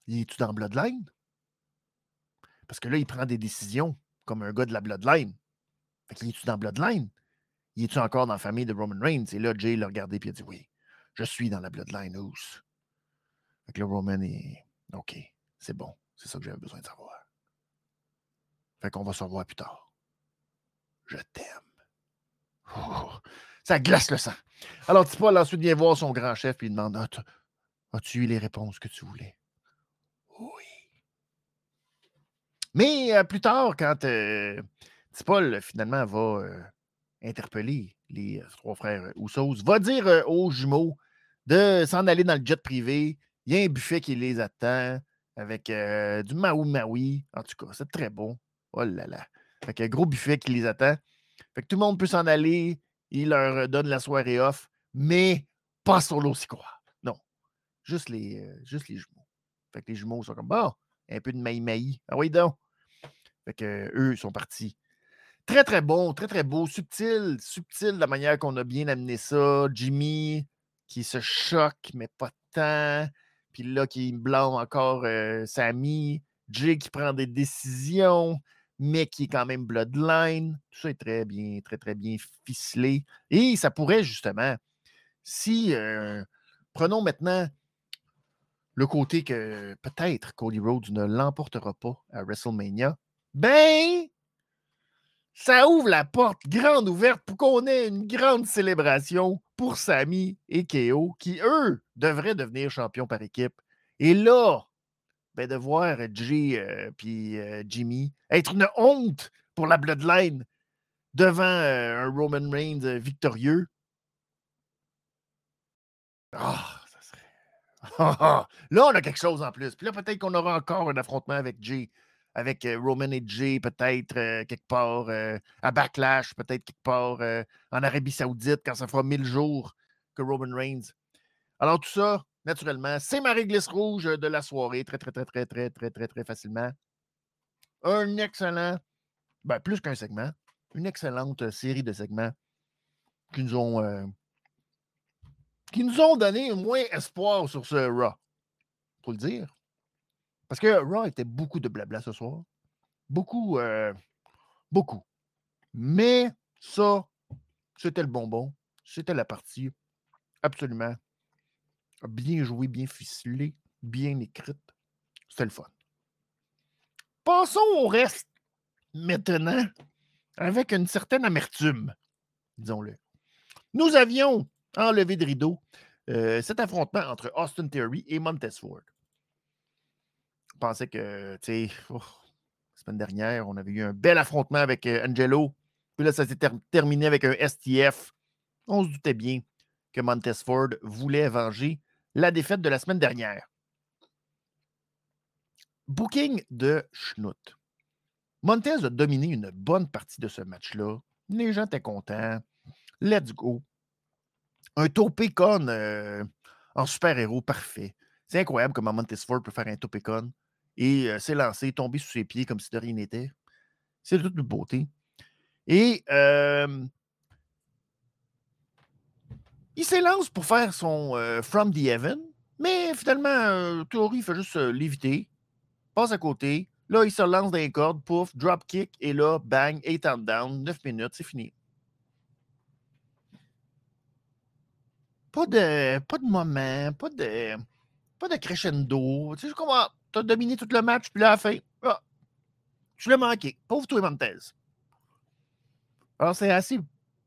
il est-tu dans Bloodline? Parce que là, il prend des décisions comme un gars de la Bloodline. Fait qu'il est-tu dans Bloodline? Il est-tu encore dans la famille de Roman Reigns? Et là, Jay l'a regardé et il a dit Oui, je suis dans la Bloodline House. Fait que Roman est OK, c'est bon. C'est ça que j'avais besoin de savoir. Fait qu'on va se revoir plus tard. Je t'aime. Ça glace le sang. Alors, Paul ensuite vient voir son grand chef et il demande As-tu eu les réponses que tu voulais? Oui. Mais euh, plus tard, quand euh, Paul finalement va euh, interpeller les trois frères Oussos, va dire aux jumeaux de s'en aller dans le jet privé. Il y a un buffet qui les attend avec du Maui Maui. En tout cas, c'est très bon. Oh là là. Fait que gros buffet qui les attend. Fait que tout le monde peut s'en aller il leur donne la soirée off, mais pas sur quoi. Non. Juste les, euh, juste les jumeaux. Fait que les jumeaux sont comme bon, un peu de maï-maï. Ah oui, donc. Fait que eux sont partis. Très, très bon, très, très beau, subtil, subtil la manière qu'on a bien amené ça. Jimmy qui se choque, mais pas tant. Puis là, qui blâme encore euh, Sammy. Jay qui prend des décisions mais qui est quand même bloodline. Tout ça est très bien, très, très bien ficelé. Et ça pourrait justement, si, euh, prenons maintenant le côté que peut-être Cody Rhodes ne l'emportera pas à WrestleMania, ben, ça ouvre la porte grande ouverte pour qu'on ait une grande célébration pour Sami et KO, qui, eux, devraient devenir champions par équipe. Et là, ben, de voir Jay et euh, Jimmy être une honte pour la Bloodline devant euh, un Roman Reigns euh, victorieux. Ah, ça serait. là, on a quelque chose en plus. Puis là, peut-être qu'on aura encore un affrontement avec Jay, avec Roman et Jay, peut-être quelque part à Backlash, peut-être quelque part en Arabie Saoudite quand ça fera mille jours que Roman Reigns. Alors, tout ça, naturellement. C'est ma réglisse rouge de la soirée, très, très, très, très, très, très, très, très facilement. Un excellent, ben, plus qu'un segment, une excellente série de segments qui nous ont, qui nous ont donné moins espoir sur ce Raw. Faut le dire. Parce que Raw était beaucoup de blabla ce soir. Beaucoup, euh, beaucoup. Mais ça, c'était le bonbon. C'était la partie absolument bien joué, bien ficelé, bien écrite. C'était le fun. Passons au reste maintenant avec une certaine amertume, disons-le. Nous avions enlevé de rideau euh, cet affrontement entre Austin Theory et Montez Ford. Pensais que, tu sais, la semaine dernière, on avait eu un bel affrontement avec euh, Angelo Puis là, ça s'est terminé avec un STF. On se doutait bien que Montesford voulait venger la défaite de la semaine dernière. Booking de Schnout. Montez a dominé une bonne partie de ce match-là. Les gens étaient contents. Let's go. Un topé-con euh, en super-héros parfait. C'est incroyable comment Montesford peut faire un topé-con et euh, s'est lancé, tomber sous ses pieds comme si de rien n'était. C'est toute beauté. Et euh, il s'élance pour faire son From the Heaven, mais finalement, Theory fait juste l'éviter, passe à côté. Là, il se lance dans les cordes, pouf, drop kick, et là, bang, 8 and down, 9 minutes, c'est fini. Pas de, pas de moment, pas de, pas de crescendo. Tu sais comment tu as dominé tout le match, puis là, à la fin, ah, tu l'as manqué. Pauvre toi, Montez. Alors, c'est assez,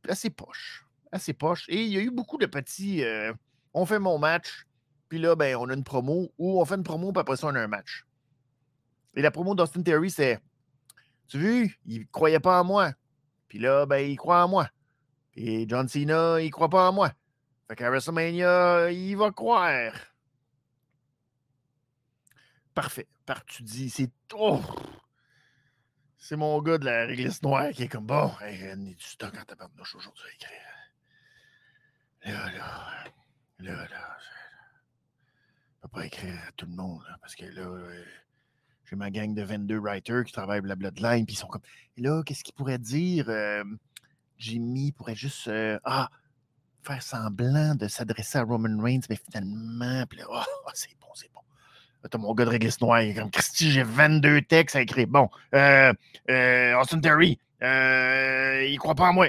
assez poche. Assez poche. Et il y a eu beaucoup de petits. Euh, on fait mon match, puis là, ben, on a une promo, ou on fait une promo, puis après ça, on a un match. Et la promo d'Austin Terry, c'est Tu vu, il croyait pas en moi. Puis là, ben, il croit en moi. Et John Cena, il croit pas en moi. Fait qu'à WrestleMania, il va croire. Parfait. Par tu dis, c'est. Oh! C'est mon gars de la réglisse noire qui est comme bon. Hey, est du stock en tabarnouche aujourd'hui à écrire. Là, là. Là, là. Je peux pas écrire à tout le monde, là, parce que là. Euh, j'ai ma gang de 22 writers qui travaillent la Bloodline, puis ils sont comme. Et là, qu'est-ce qu'ils pourraient dire? Euh, Jimmy pourrait juste. Euh, ah, faire semblant de s'adresser à Roman Reigns, mais finalement, là, oh, c'est bon, c'est bon. T'as mon gars de réglisse noire, comme Christy, j'ai 22 textes à écrire. Bon, euh, euh, Austin Terry, euh, il croit pas en moi.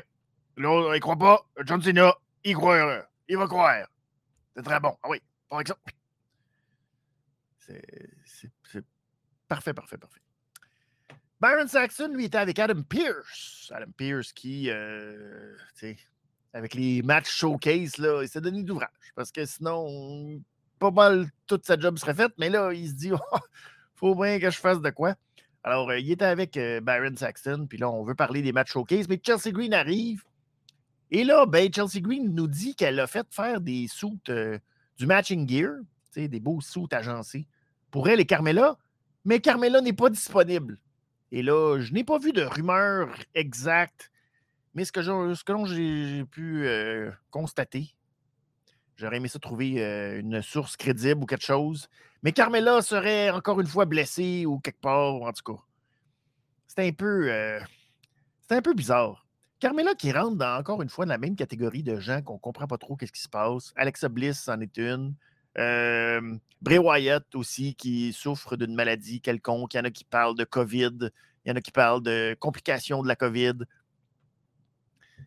L'autre, il croit pas. John Cena, il croit. Il va croire. C'est très bon. Ah oui, par exemple. C'est parfait, parfait, parfait. Byron Saxon, lui, était avec Adam Pierce. Adam Pierce qui, euh, tu sais, avec les matchs showcase, là, il s'est donné d'ouvrage. Parce que sinon, pas mal toute sa job serait faite. Mais là, il se dit, oh, faut bien que je fasse de quoi. Alors, euh, il était avec euh, Byron Saxton. Puis là, on veut parler des matchs showcase. Mais Chelsea Green arrive. Et là, ben, Chelsea Green nous dit qu'elle a fait faire des soutes, euh, du matching gear, des beaux soutes agencés pour elle et Carmela. Mais Carmela n'est pas disponible. Et là, je n'ai pas vu de rumeur exacte mais ce que j'ai pu euh, constater, j'aurais aimé ça trouver une source crédible ou quelque chose. Mais Carmela serait encore une fois blessée ou quelque part, en tout cas. C'est un peu. Bizarre. Carmela qui rentre encore une fois dans la même catégorie de gens qu'on ne comprend pas trop qu'est-ce qui se passe. Alexa Bliss en est une. Bray Wyatt aussi qui souffre d'une maladie quelconque. Il y en a qui parlent de COVID. Il y en a qui parlent de complications de la COVID.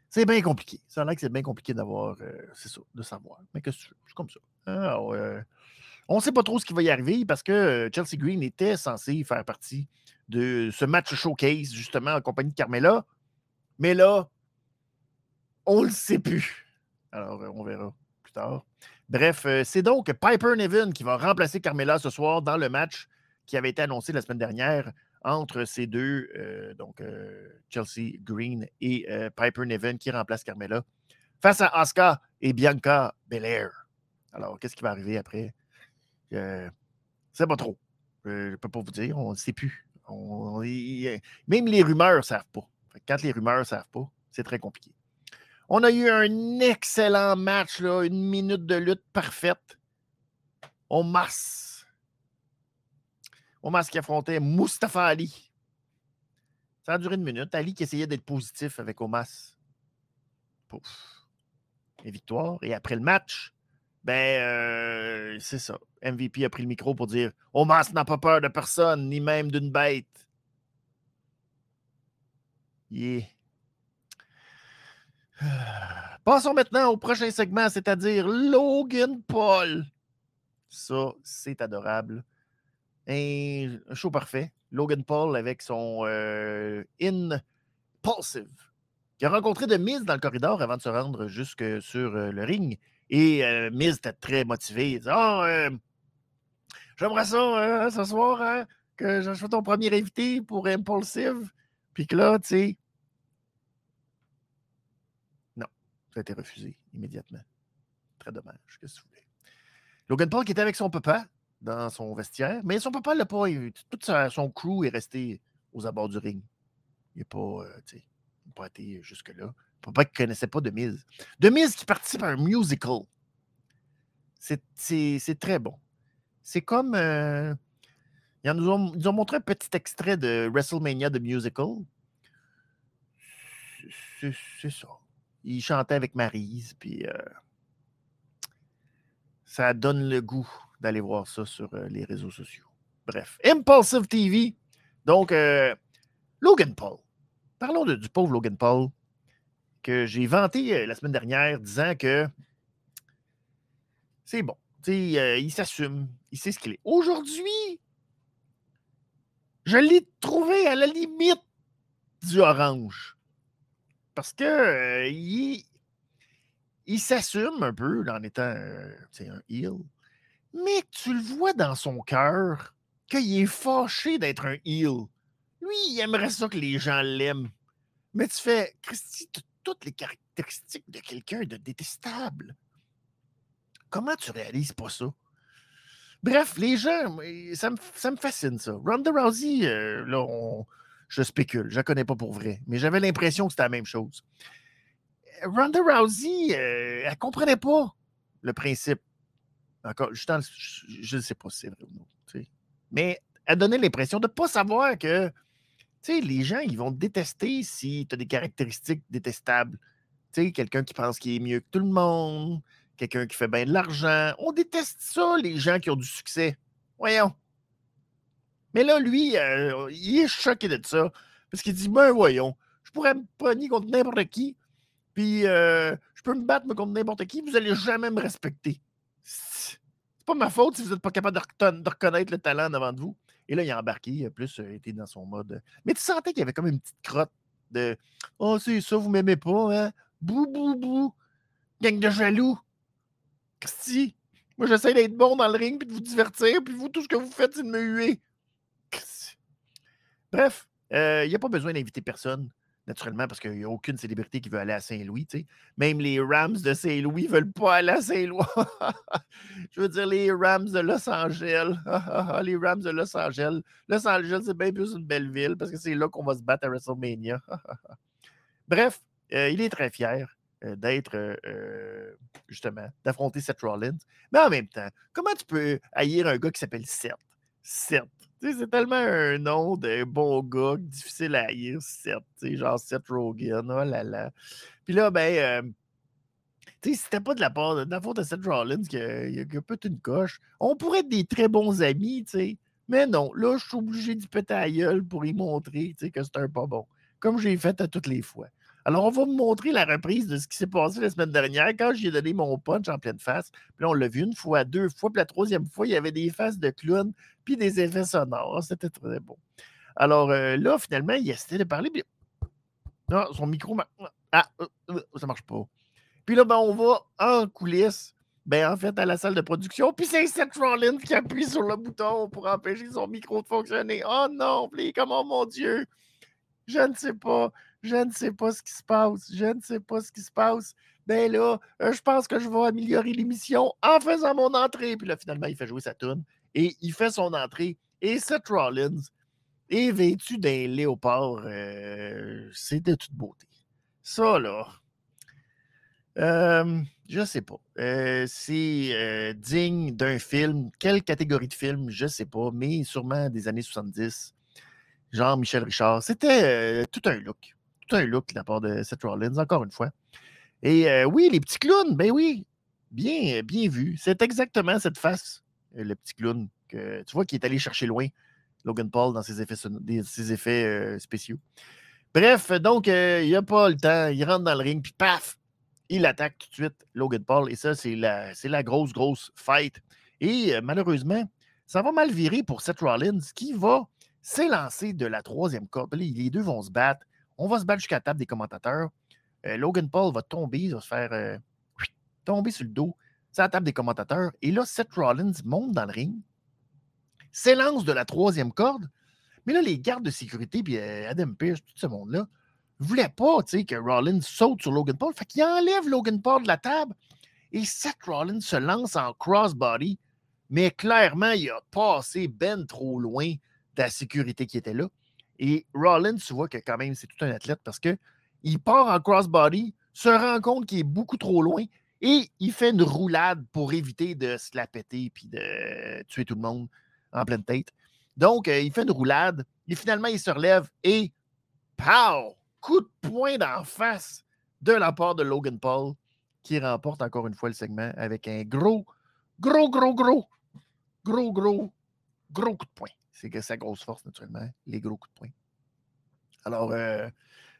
C'est bien compliqué. Ça a que c'est bien compliqué d'avoir, euh, c'est ça, de savoir. Mais que c'est comme ça. Ah, on ne sait pas trop ce qui va y arriver parce que euh, Chelsea Green était censé faire partie de ce match showcase, justement, en compagnie de Carmela. Mais là, on ne le sait plus. Alors, euh, on verra plus tard. Bref, c'est donc Piper Nevin qui va remplacer Carmela ce soir dans le match qui avait été annoncé la semaine dernière entre ces deux, euh, donc euh, Chelsea Green et euh, Piper Neven qui remplace Carmela, face à Asuka et Bianca Belair. Alors, qu'est-ce qui va arriver après? c'est pas trop. je ne peux pas vous dire, on ne sait plus. même les rumeurs ne savent pas. Quand les rumeurs ne savent pas, c'est très compliqué. On a eu un excellent match, une minute de lutte parfaite. On masse Omas qui affrontait Mustafa Ali. Ça a duré une minute. Ali qui essayait d'être positif avec Omas. Pouf. Et victoire. Et après le match, ben, euh, c'est ça. MVP a pris le micro pour dire Omas n'a pas peur de personne, ni même d'une bête. Yeah. Passons maintenant au prochain segment, c'est-à-dire Logan Paul. Ça, c'est adorable. Un, show parfait. Logan Paul avec son euh, Impulsive, qui a rencontré de Miz dans le corridor avant de se rendre jusque sur euh, le ring. Et euh, Miz était très motivé. Il dit Ah, j'aimerais ça ce soir, hein, que je sois ton premier invité pour Impulsive. Puis que là, tu sais, Ça a été refusé immédiatement. Très dommage. Qu'est-ce que vous voulez? Logan Paul qui était avec son papa dans son vestiaire, mais son papa l'a pas. Tout son crew est resté aux abords du ring. Il n'a pas, euh, pas été jusque-là. Papa qui ne connaissait pas de mise. De mise qui participe à un musical. C'est très bon. C'est comme. Euh, ils, nous ont, ils, ont, montré un petit extrait de WrestleMania de musical. C'est ça. Il chantait avec Maryse, puis euh, ça donne le goût d'aller voir ça sur euh, les réseaux sociaux. Bref, Impulsive TV. Donc, Logan Paul. Parlons de, du pauvre Logan Paul que j'ai vanté la semaine dernière disant que c'est bon. Euh, il s'assume, il sait ce qu'il est. Aujourd'hui, je l'ai trouvé à la limite du orange. Parce que euh, il, il s'assume un peu en étant euh, un heel. Mais tu le vois dans son cœur qu'il est fâché d'être un heel. Lui, il aimerait ça que les gens l'aiment. Mais tu fais, Christy, toutes les caractéristiques de quelqu'un de détestable. Comment tu réalises pas ça? Bref, les gens, ça me, fascine ça. Ronda Rousey, euh, là, je spécule, je la connais pas pour vrai, mais j'avais l'impression que c'était la même chose. Ronda Rousey, euh, elle comprenait pas le principe. Encore, je ne sais pas si c'est vrai ou non. Mais elle donnait l'impression de ne pas savoir que les gens, ils vont te détester si tu as des caractéristiques détestables. quelqu'un qui pense qu'il est mieux que tout le monde, quelqu'un qui fait bien de l'argent. On déteste ça, les gens qui ont du succès. Voyons. Mais là, lui, euh, il est choqué de ça. Parce qu'il dit Ben voyons, je pourrais me pogner contre n'importe qui. Puis euh, je peux me battre contre n'importe qui. Vous n'allez jamais me respecter. C'est pas ma faute si vous n'êtes pas capable de, reconnaître le talent devant de vous. Et là, il a embarqué, plus euh, été dans son mode. Mais tu sentais qu'il y avait comme une petite crotte de Oh, c'est ça, vous m'aimez pas, hein? Bou, bou, bou. Gang de jaloux. Si, moi j'essaie d'être bon dans le ring puis de vous divertir, puis vous, tout ce que vous faites, c'est de me huer. Bref, euh, il n'y a pas besoin d'inviter personne, naturellement, parce qu'il n'y a aucune célébrité qui veut aller à Saint-Louis. Même les Rams de Saint-Louis ne veulent pas aller à Saint-Louis. Je veux dire, les Rams de Los Angeles. les Rams de Los Angeles. Los Angeles, c'est bien plus une belle ville parce que c'est là qu'on va se battre à WrestleMania. Bref, euh, il est très fier. Euh, d'être euh, justement, d'affronter Seth Rollins. Mais en même temps, comment tu peux haïr un gars qui s'appelle Seth? Seth. C'est tellement un nom de bon gars difficile à haïr, Seth. Genre Seth Rogen. Oh là là. Puis là, ben. Tu sais, c'était pas de la part de, la faute de Seth Rollins qu'il y a, peut-être une coche. On pourrait être des très bons amis, tu sais. Mais non, là, je suis obligé d'y péter à gueule pour y montrer que c'est un pas bon. Comme j'ai fait à toutes les fois. Alors, on va vous montrer la reprise de ce qui s'est passé la semaine dernière quand j'ai donné mon punch en pleine face. Puis là, on l'a vu une fois, deux fois, puis la troisième fois, il y avait des faces de clown, puis des effets sonores. C'était très bon. Alors euh, là, finalement, il essayé de parler, puis. Non, son micro. Ah, euh, euh, ça marche pas. Puis là, ben, on va en coulisses, ben, en fait, à la salle de production, puis c'est Seth Rollins qui appuie sur le bouton pour empêcher son micro de fonctionner. Oh non, comment, mon Dieu, je ne sais pas. Je ne sais pas ce qui se passe. Je ne sais pas ce qui se passe. Ben là, euh, je pense que je vais améliorer l'émission en faisant mon entrée. Puis là, finalement, il fait jouer sa tune et il fait son entrée. Et Seth Rollins est vêtu d'un léopard. Euh, c'est de toute beauté. Ça, là, euh, je sais pas. c'est digne d'un film. Quelle catégorie de film, je sais pas, mais sûrement des années 70. Genre Michel Richard. C'était tout un look tout un look de la part de Seth Rollins, encore une fois. Et euh, oui, les petits clowns, ben oui, bien, bien vu. C'est exactement cette face, euh, le petit clown, que tu vois qui est allé chercher loin, Logan Paul, dans ses effets, ses effets euh, spéciaux. Bref, donc, il n'a pas le temps. Il rentre dans le ring, puis paf, il attaque tout de suite Logan Paul. Et ça, c'est la, la grosse, grosse fight. Et malheureusement, ça va mal virer pour Seth Rollins, qui va s'élancer de la troisième corde. Les deux vont se battre. On va se battre jusqu'à la table des commentateurs. Euh, Logan Paul va tomber, il va se faire euh, tomber sur le dos. C'est la table des commentateurs. Et là, Seth Rollins monte dans le ring, s'élance de la troisième corde. Mais là, les gardes de sécurité, puis euh, Adam Pearce, tout ce monde-là, ne voulait pas que Rollins saute sur Logan Paul. Fait qu'il enlève Logan Paul de la table et Seth Rollins se lance en crossbody, mais clairement, il a passé ben trop loin de la sécurité qui était là. Et Rollins, tu vois que quand même, c'est tout un athlète parce qu'il part en crossbody, se rend compte qu'il est beaucoup trop loin et il fait une roulade pour éviter de se la péter puis de tuer tout le monde en pleine tête. Donc, euh, il fait une roulade et finalement, il se relève et pow! Coup de poing d'en face de la part de Logan Paul qui remporte encore une fois le segment avec un gros, gros, gros, gros, gros, gros, gros coup de poing. C'est que sa grosse force, naturellement, les gros coups de poing. Alors, euh,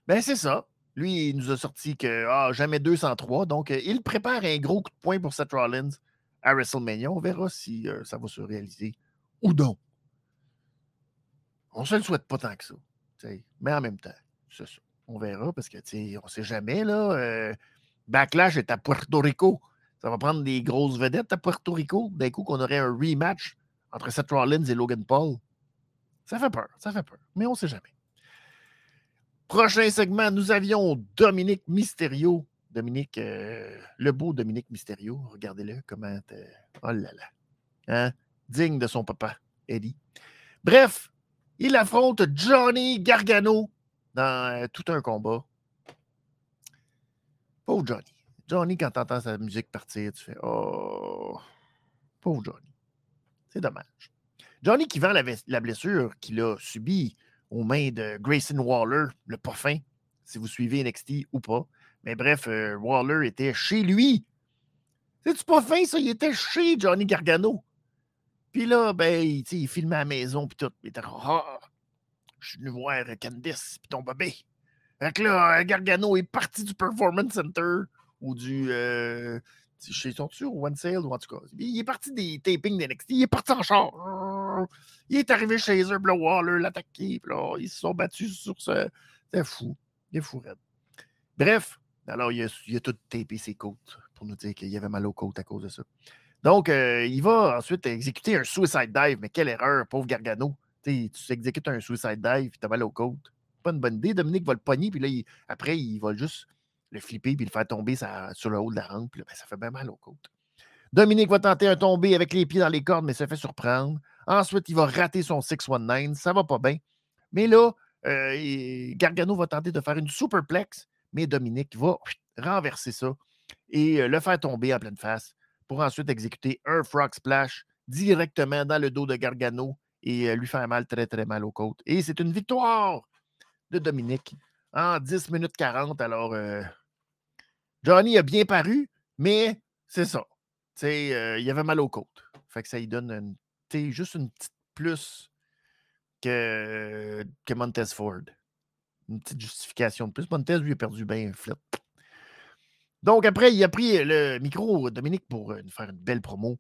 ben c'est ça. Lui, il nous a sorti que ah, jamais 203. Donc, euh, il prépare un gros coup de poing pour Seth Rollins à WrestleMania. On verra si euh, ça va se réaliser ou non. On ne se le souhaite pas tant que ça. Mais en même temps, c'est ça. On verra parce que on ne sait jamais. Là, Backlash est à Puerto Rico. Ça va prendre des grosses vedettes à Puerto Rico. D'un coup, qu'on aurait un rematch entre Seth Rollins et Logan Paul. Ça fait peur, ça fait peur, mais on ne sait jamais. Prochain segment, nous avions Dominique Mysterio. Dominique, euh, le beau Dominique Mysterio. Regardez-le, comment. Oh là là. Hein? Digne de son papa, Eddie. Bref, il affronte Johnny Gargano dans euh, tout un combat. Pauvre Johnny. Johnny, quand tu entends sa musique partir, tu fais Oh, pauvre Johnny. C'est dommage. Johnny qui vend la, blessure qu'il a subie aux mains de Grayson Waller, le parfum, si vous suivez NXT ou pas. Mais bref, euh, Waller était chez lui. C'est-tu pas fin, ça? Il était chez Johnny Gargano. Puis là, ben, il filmait à la maison, puis tout. Il était ah, je suis venu voir Candice, puis ton bébé. Fait que là, Gargano est parti du Performance Center ou du. Euh, chez son ou One Sale, ou en tout cas. Il est parti des tapings d'NXT, il est parti en char. Il est arrivé chez eux, puis Waller l'attaqué, ils se sont battus sur ce. C'est fou. Il est fou, Red. Bref, alors il a, il a, tout tapé ses côtes pour nous dire qu'il y avait mal aux côtes à cause de ça. Donc, euh, il va ensuite exécuter un suicide dive, mais quelle erreur, pauvre Gargano. tu exécutes un suicide dive, puis t'as mal aux côtes. Pas une bonne idée. Dominique va le pogner, puis là, après, il va juste le flipper, puis le faire tomber sur le haut de la rampe. Là, ben, ça fait bien mal aux côtes. Dominique va tenter un tombé avec les pieds dans les cordes, mais se fait surprendre. Ensuite, il va rater son 619. Ça va pas bien. Mais là, euh, Gargano va tenter de faire une superplex, mais Dominique va renverser ça et euh, le faire tomber en pleine face pour ensuite exécuter un frog splash directement dans le dos de Gargano et euh, lui faire mal, très, très mal aux côtes. Et c'est une victoire de Dominique en 10 minutes 40. Alors, Johnny a bien paru, mais c'est ça. Euh, il avait mal aux côtes. Fait ça lui donne juste une petite plus que, que Montez Ford. Une petite justification de plus. Montez, lui, a perdu bien flip. Donc, après, il a pris le micro, Dominique, pour euh, nous faire une belle promo.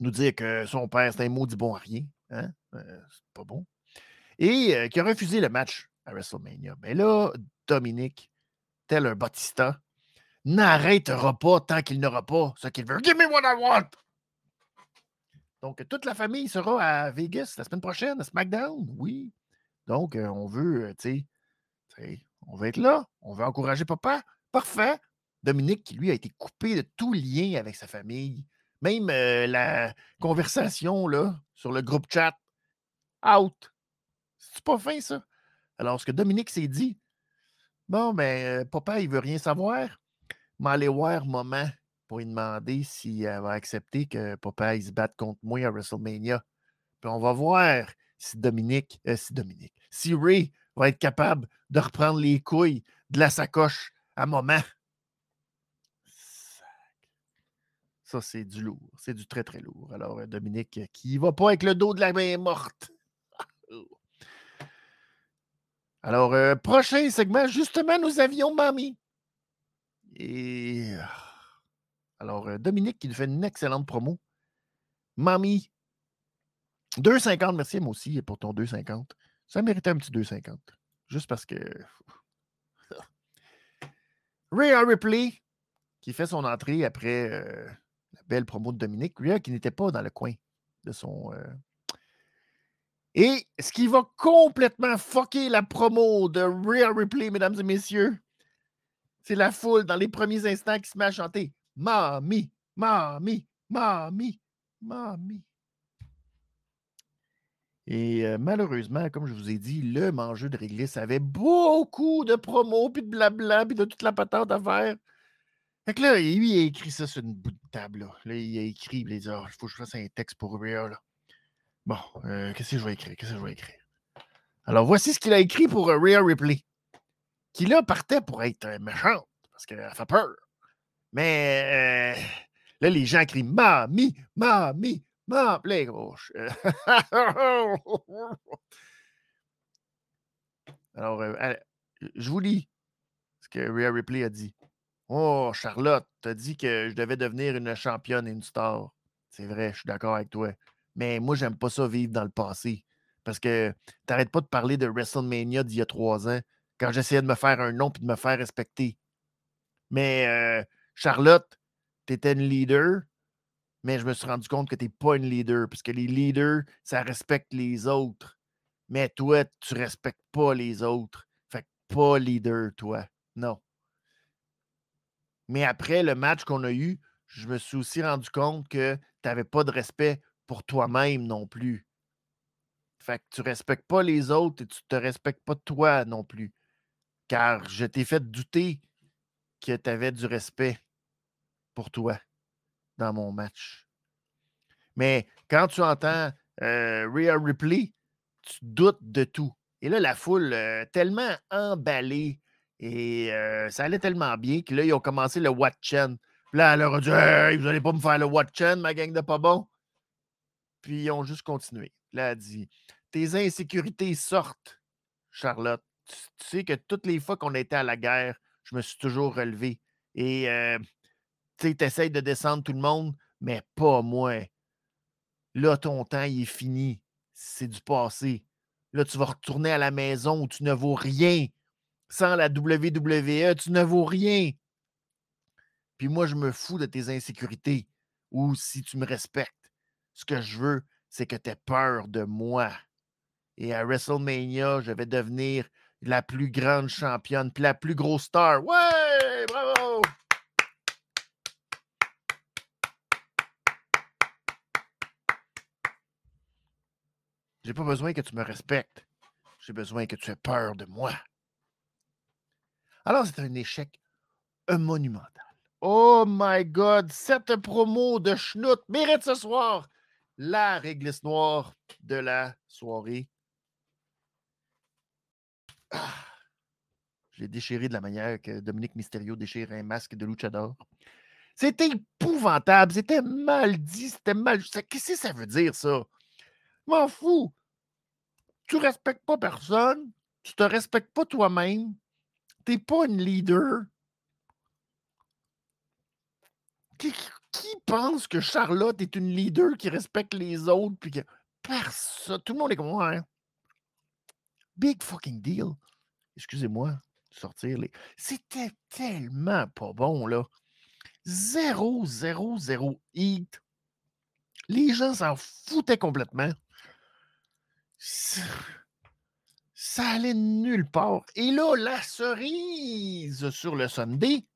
Nous dire que son père, c'est un maudit bon à rien. Hein? Euh, c'est pas bon. Et qu'il a refusé le match à WrestleMania. Mais là, Dominique, tel un Batista, n'arrêtera pas tant qu'il n'aura pas ce qu'il veut. Give me what I want! Donc, toute la famille sera à Vegas la semaine prochaine, à SmackDown, oui. Donc, euh, on veut, euh, tu sais, on veut être là, on veut encourager papa. Parfait. Dominique, qui lui a été coupé de tout lien avec sa famille. Même euh, la conversation là, sur le groupe chat, out. C'est pas fin, ça? Alors, ce que Dominique s'est dit, bon, ben, papa, il veut rien savoir aller voir maman pour lui demander si elle va accepter que papa il se batte contre moi à WrestleMania. Puis on va voir si Dominique, euh, si Dominique, si Ray va être capable de reprendre les couilles de la sacoche à maman. Ça, c'est du lourd. C'est du très, très lourd. Alors, euh, Dominique, euh, qui va pas avec le dos de la main morte. Alors, prochain segment, justement, nous avions Mamie. Et alors, euh, Dominique qui nous fait une excellente promo. Mamie, 2,50, merci moi aussi pour ton 2,50. Ça méritait un petit 2,50. Juste parce que. Rhea Ripley, qui fait son entrée après euh, la belle promo de Dominique. Rhea qui n'était pas dans le coin de son, euh, Et ce qui va complètement fucker la promo de Real Replay, mesdames et messieurs, c'est la foule dans les premiers instants qui se met à chanter Mami, Mami, Mami, Mami. Et euh, malheureusement, comme je vous ai dit, le mangeux de réglisse avait beaucoup de promos, puis de blabla, puis de toute la patente à faire. Fait que là, lui, il a écrit ça sur une bout de table. Là, il a écrit, il a dit oh, il faut que je fasse un texte pour Rhea. Bon, euh, qu'est-ce que je vais écrire? Qu'est-ce que je vais écrire? Alors, voici ce qu'il a écrit pour euh, Rhea Ripley. Qui là partait pour être méchante, parce qu'elle fait peur. Mais là, les gens crient Mamie, Mamie, Mamie. Gauche. Alors, je vous lis ce que Rhea Ripley a dit. Oh, Charlotte, t'as dit que je devais devenir une championne et une star. C'est vrai, je suis d'accord avec toi. Mais moi, j'aime pas ça vivre dans le passé. Parce que t'arrêtes pas de parler de WrestleMania d'il y a trois ans, quand j'essayais de me faire un nom et de me faire respecter. Mais euh, Charlotte, tu étais une leader, mais je me suis rendu compte que tu n'es pas une leader, parce que les leaders, ça respecte les autres. Mais toi, tu respectes pas les autres. Fait que pas leader, toi. Non. Mais après le match qu'on a eu, je me suis aussi rendu compte que tu n'avais pas de respect pour toi-même non plus. Fait que tu respectes pas les autres et tu te respectes pas toi non plus. Car je t'ai fait douter que tu avais du respect pour toi dans mon match. Mais quand tu entends euh, Rhea Ripley, tu doutes de tout. Et là, la foule, euh, tellement emballée, et euh, ça allait tellement bien que là, ils ont commencé le What Chen. Là, elle leur a dit Hey, vous n'allez pas me faire le What Chen, ma gang de pas bon. Puis ils ont juste continué. Là, elle a dit Tes insécurités sortent, Charlotte. Tu, sais que toutes les fois qu'on était à la guerre, je me suis toujours relevé. Et euh, tu essayes de descendre tout le monde, mais pas moi. Là, ton temps, il est fini. C'est du passé. Là, tu vas retourner à la maison où tu ne vaux rien sans la WWE, tu ne vaux rien. Puis moi, je me fous de tes insécurités ou si tu me respectes. Ce que je veux, c'est que tu aies peur de moi. Et à WrestleMania, je vais devenir la plus grande championne, puis la plus grosse star. Ouais, bravo! J'ai pas besoin que tu me respectes. J'ai besoin que tu aies peur de moi. Alors, c'est un échec monumental. Oh my God, cette promo de Schnout mérite ce soir la réglisse noire de la soirée. Ah, je l'ai déchiré de la manière que Dominique Mysterio déchire un masque de luchador. C'était épouvantable, c'était mal dit, c'était mal. Qu'est-ce que ça veut dire, ça? M'en fous. Tu respectes pas personne, tu te respectes pas toi-même, t'es pas une leader. Qui, pense que Charlotte est une leader qui respecte les autres puis que personne, tout le monde est comme moi. Big fucking deal. Excusez-moi sortir les. C'était tellement pas bon, là. Zéro, zéro, zéro hit. Les gens s'en foutaient complètement ça allait nulle part. Et là, la cerise sur le Sunday,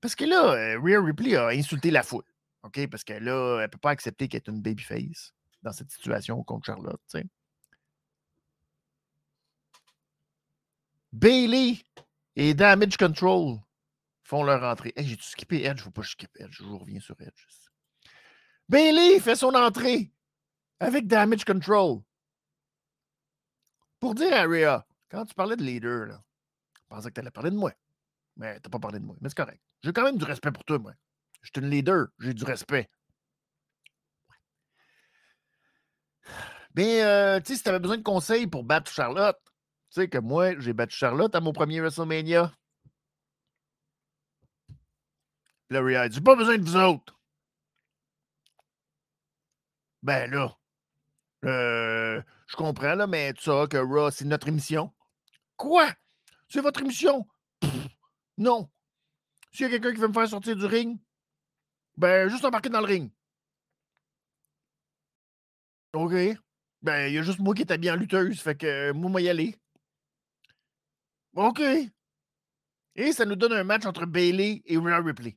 parce que là, euh, Rhea Ripley a insulté la foule. OK? Parce que là, elle ne peut pas accepter qu'elle est une babyface dans cette situation contre Charlotte. Bailey et Damage Control font leur entrée. Hey, J'ai-tu skippé Edge? Je ne pas skipper Edge. Je reviens sur Edge. Bailey fait son entrée avec Damage Control. Pour dire à quand tu parlais de leader, là, je pensais que tu allais parler de moi. Mais tu n'as pas parlé de moi. Mais c'est correct. J'ai quand même du respect pour toi, moi. Je suis une leader, j'ai du respect. Mais, euh, tu sais, si tu avais besoin de conseils pour battre Charlotte, tu sais que moi, j'ai battu Charlotte à mon premier WrestleMania. Là, Rhea dit pas besoin de vous autres. Ben là, euh, je comprends, là, mais tu sais que Raw, c'est notre émission. Quoi? C'est votre émission? non. S'il y a quelqu'un qui veut me faire sortir du ring, ben, juste embarquer dans le ring. OK. Ben, il y a juste moi qui est habillé en lutteuse, fait que euh, moi, moi y aller. OK. Et ça nous donne un match entre Bailey et Rhea Ripley.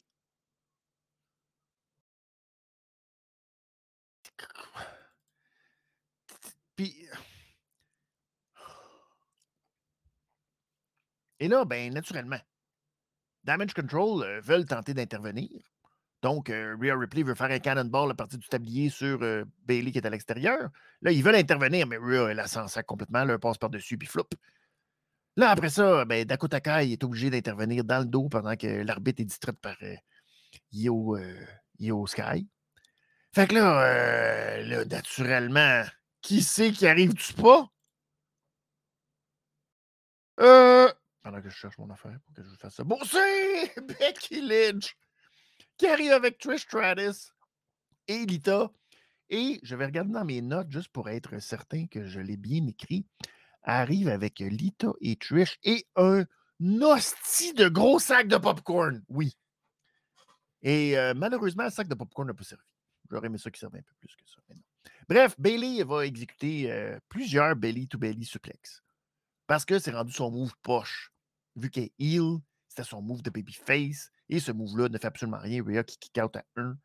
Puis. Et là, ben, naturellement, Damage Control euh, veulent tenter d'intervenir. Donc, euh, Rhea Ripley veut faire un cannonball à partir du tablier sur euh, Bailey qui est à l'extérieur. Là, ils veulent intervenir, mais Rhea, elle s'en sac complètement. Leur passe par-dessus, puis flop. Là, après ça, ben, Dakota Kai est obligé d'intervenir dans le dos pendant que l'arbitre est distrait par euh, Yo, euh, Yo Sky. Fait que là, euh, là, naturellement, qui c'est qui arrive du spa? Euh, pendant que je cherche mon affaire pour que je vous fasse ça. Bon, c'est Becky Lynch qui arrive avec Trish Stratus et Lita. Et je vais regarder dans mes notes juste pour être certain que je l'ai bien écrit. Arrive avec Lita et Trish et un hostie de gros sac de popcorn. Oui. Et euh, malheureusement, le sac de popcorn n'a pas servi. J'aurais aimé ça qui servait un peu plus que ça. Bref, Bailey va exécuter euh, plusieurs belly-to-belly suplex. Parce que c'est rendu son move poche. Vu qu'elle est heel, c'était son move de babyface. Et ce move-là ne fait absolument rien. Rhea qui kick out à 1.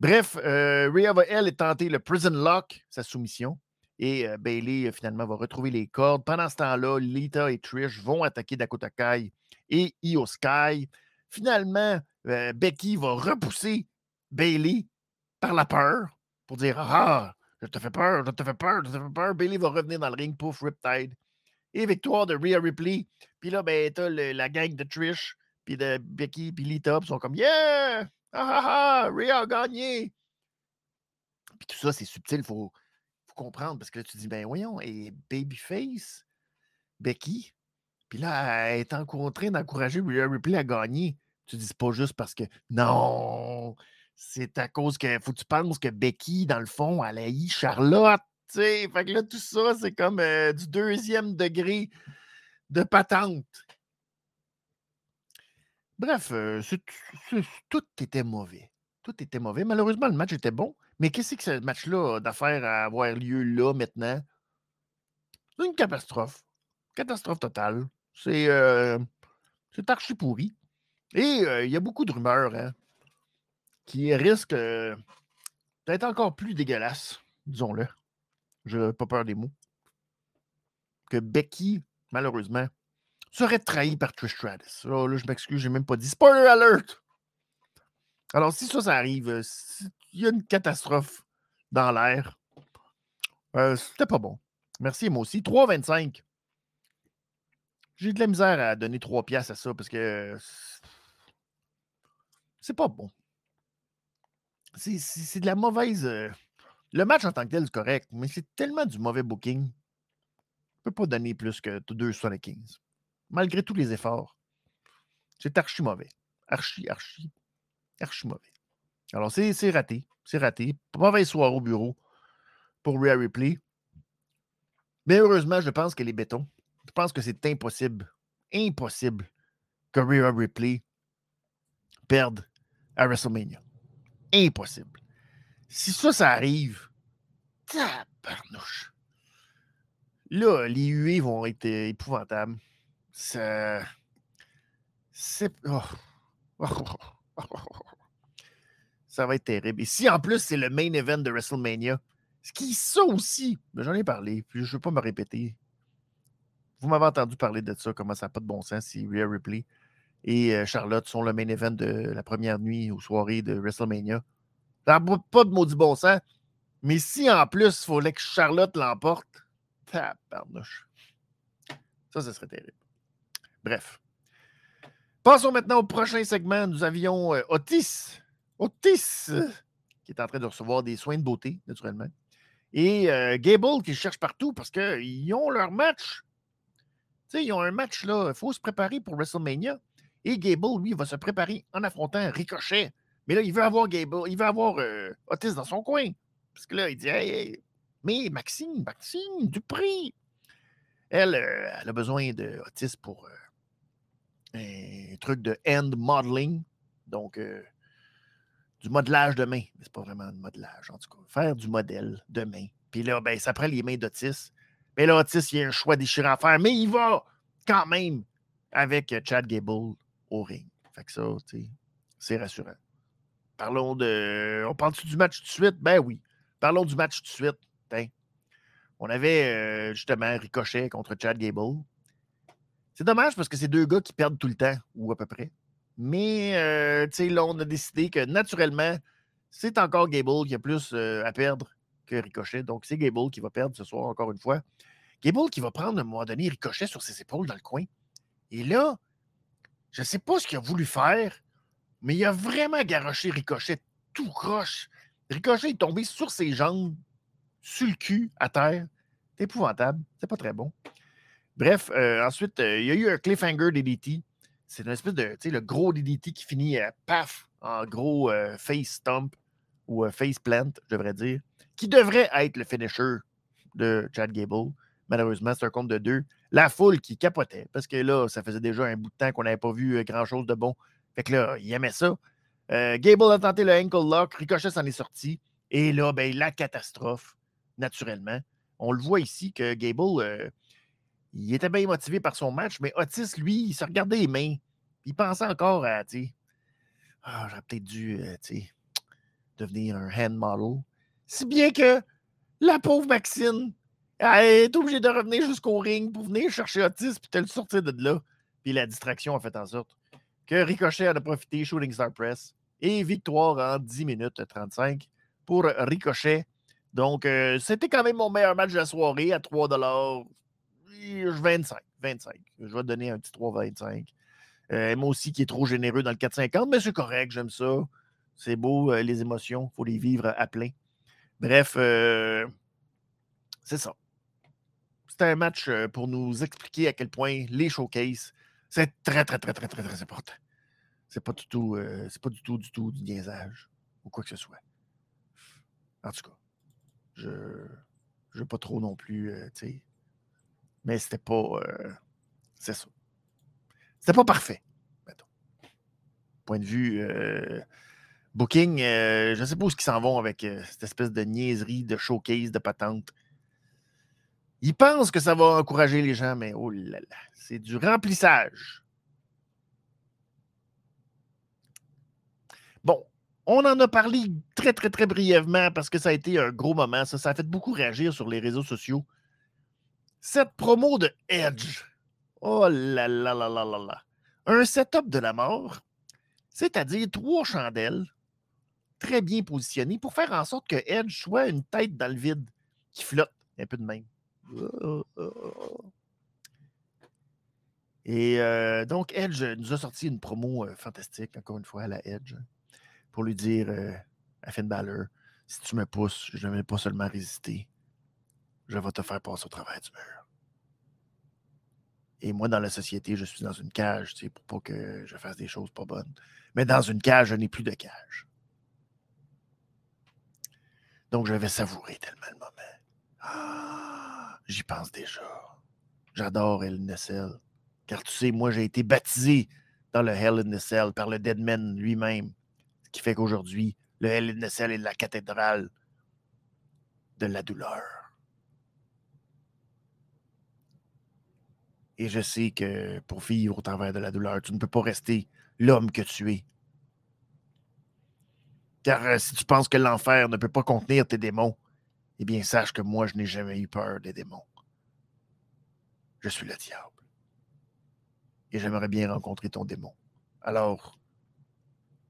Bref, euh, Rhea va, elle, tenter le Prison Lock, sa soumission. Et Bailey, finalement, va retrouver les cordes. Pendant ce temps-là, Lita et Trish vont attaquer Dakota Kai et Io Sky. Finalement, Becky va repousser Bailey par la peur pour dire Ah, je te fais peur, je te fais peur, je te fais peur. Bailey va revenir dans le ring, pouf, Riptide. Et victoire de Rhea Ripley. Puis là, ben, t'as la gang de Trish, puis de Becky, puis Lita, ils sont comme Yeah! Ah ah ah! Rhea a gagné! Puis tout ça, c'est subtil, il faut, comprendre, parce que là, tu dis, ben voyons, et Babyface, Becky, puis là, elle est en train d'encourager Rhea Ripley à gagner. Tu dis, pas juste parce que. Non! C'est à cause que faut que tu penses que Becky, dans le fond, elle a eu Charlotte. tu sais. Fait que là, tout ça, c'est comme euh, du deuxième degré de patente. Bref, euh, tout était mauvais. Tout était mauvais. Malheureusement, le match était bon. Mais qu'est-ce que ce match-là a à avoir lieu là, maintenant? C'est une catastrophe. Catastrophe totale. C'est euh, archi pourri. Et euh, il y a beaucoup de rumeurs hein, qui risquent euh, d'être encore plus dégueulasses, disons-le. Je n'ai pas peur des mots. Que Becky, malheureusement, serait trahi par Trish Stratus. Là, là, je m'excuse, j'ai même pas dit. Spoiler alert! Alors, si ça, ça arrive, il y a une catastrophe dans l'air, euh, c'était pas bon. Merci, moi aussi. 3,25. J'ai de la misère à donner 3 piastres à ça parce que c'est pas bon. C'est- de la mauvaise. euh, Le match en tant que tel, c'est correct, mais c'est tellement du mauvais booking. Je peux pas donner plus que 2,75. Malgré tous les efforts. C'est archi mauvais. Archi, archi, archi mauvais. Alors, c'est raté. C'est raté. Mauvaise soirée au bureau pour Rhea Ripley. Mais heureusement, je pense qu'elle est béton. Je pense que c'est impossible, impossible que Rhea Ripley perde à WrestleMania. Impossible. Si ça, ça arrive, tabarnouche. Là, les huées vont être euh, épouvantables. Ça. C'est. oh. Ça va être terrible. Et si en plus c'est le main event de WrestleMania, ce qui ça aussi, mais j'en ai parlé, puis je ne veux pas me répéter. Vous m'avez entendu parler de ça, comment ça n'a pas de bon sens si Rhea Ripley et euh, Charlotte sont le main event de la première nuit ou soirée de WrestleMania. Ça n'a pas de maudit bon sens. Mais si en plus il fallait que Charlotte l'emporte, tabarnouche. Ça, ce serait terrible. Bref. Passons maintenant au prochain segment. Nous avions euh, Otis. Otis, qui est en train de recevoir des soins de beauté, naturellement. Et euh, Gable qui cherche partout parce qu'ils ont leur match. Tu sais, ils ont un match là. Il faut se préparer pour WrestleMania. Et Gable, lui, va se préparer en affrontant Ricochet. Mais là, il veut avoir Gable, il veut avoir euh, Otis dans son coin. Parce que là, il dit Hey, hey, mais Maxime, Maxime, Dupré. Elle, euh, elle a besoin de Otis pour un truc de hand modeling. Donc, du modelage de main. Mais c'est pas vraiment du modelage, en tout cas. Faire du modèle de main. Puis là, ben, ça prend les mains d'Otis. Mais là, Otis, il y a un choix déchirant à faire, mais il va quand même avec Chad Gable au ring. Fait que ça, c'est rassurant. Parlons de. On parle-tu du match tout de suite? Ben oui. Parlons du match tout de suite. Tiens. On avait euh, justement Ricochet contre Chad Gable. C'est dommage parce que c'est deux gars qui perdent tout le temps, ou à peu près. Mais, euh, tu sais, là, on a décidé que naturellement, c'est encore Gable qui a plus euh, à perdre que Ricochet. Donc, c'est Gable qui va perdre ce soir, encore une fois. Gable qui va prendre à un moment donné Ricochet sur ses épaules dans le coin. Et là, je ne sais pas ce qu'il a voulu faire, mais il a vraiment garoché Ricochet tout croche. Ricochet est tombé sur ses jambes, sur le cul, à terre. C'est épouvantable. C'est pas très bon. Bref, euh, ensuite, il y a eu un cliffhanger DDT. C'est une espèce de, tu sais, le gros DDT qui finit à paf, en gros euh, face stomp ou face plant, je devrais dire, qui devrait être le finisher de Chad Gable. Malheureusement, c'est un compte de deux. La foule qui capotait, parce que là, ça faisait déjà un bout de temps qu'on n'avait pas vu grand-chose de bon. Fait que là, il aimait ça. Gable a tenté le ankle lock, Ricochet s'en est sorti. Et là, ben, la catastrophe, naturellement. On le voit ici que Gable, il était bien motivé par son match, mais Otis, lui, il se regardait les mains. Il pensait encore à, ah, j'aurais peut-être dû, sais, devenir un hand model. Si bien que la pauvre Maxine, elle est obligée de revenir jusqu'au ring pour venir chercher Otis puis te le sortir de là. Puis la distraction a fait en sorte que Ricochet a profité, Shooting Star Press, et victoire en 10 minutes 35 pour Ricochet. Donc, c'était quand même mon meilleur match de la soirée à 3 25. 25. Je vais te donner un petit 3,25. Euh, moi aussi, qui est trop généreux dans le 4,50, mais c'est correct, j'aime ça. C'est beau, euh, les émotions, il faut les vivre à plein. Bref, euh, c'est ça. C'était un match pour nous expliquer à quel point les showcases, c'est très, très, très, très, très, très important. C'est pas du tout, c'est pas du tout, du tout du niaisage ou quoi que ce soit. En tout cas, je ne veux pas trop non plus, tu sais, mais c'était pas. C'est ça. C'était pas parfait. Point de vue euh, booking, euh, je ne sais pas où ils s'en vont avec cette espèce de niaiserie, de showcase, de patente. Ils pensent que ça va encourager les gens, mais oh là là, c'est du remplissage. Bon, on en a parlé très, très, très brièvement parce que ça a été un gros moment. Ça, ça a fait beaucoup réagir sur les réseaux sociaux. Cette promo de Edge. Oh là là là là là là. Un setup de la mort, c'est-à-dire trois chandelles très bien positionnées pour faire en sorte que Edge soit une tête dans le vide qui flotte un peu de même. Et euh, donc, Edge nous a sorti une promo euh, fantastique, encore une fois, à la Edge, pour lui dire euh, à Finn Balor si tu me pousses, je ne vais pas seulement résister, je vais te faire passer au travers du mur. Et moi, dans la société, je suis dans une cage, tu sais, pour pas que je fasse des choses pas bonnes. Mais dans une cage, je n'ai plus de cage. Donc, je vais savourer tellement le moment. Ah, j'y pense déjà. J'adore Hell in. Car tu sais, moi, j'ai été baptisé dans le Hell in the Cell par le Deadman lui-même. Ce qui fait qu'aujourd'hui, le Hell in the Cell est la cathédrale de la douleur. Et je sais que pour vivre au travers de la douleur, tu ne peux pas rester l'homme que tu es. Car euh, si tu penses que l'enfer ne peut pas contenir tes démons, eh bien sache que moi, je n'ai jamais eu peur des démons. Je suis le diable. Et j'aimerais bien rencontrer ton démon. Alors,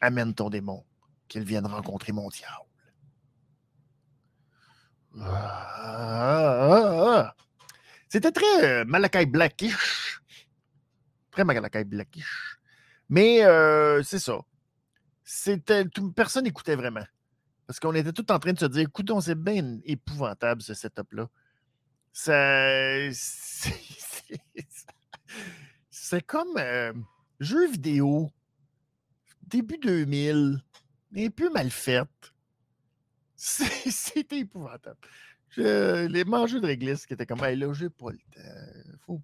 amène ton démon, qu'il vienne rencontrer mon diable. Ah, ah, ah, c'était très euh, Malakai Blackish. Très Malakai Blackish. Mais euh, c'est ça. C'était, personne n'écoutait vraiment. Parce qu'on était tout en train de se dire, écoute, c'est bien épouvantable ce setup-là. C'est, comme euh, jeu vidéo, début 2000, un peu mal fait. C'était épouvantable les mangeurs de réglisse qui étaient comme, hey, là, j'ai pas le temps. Faut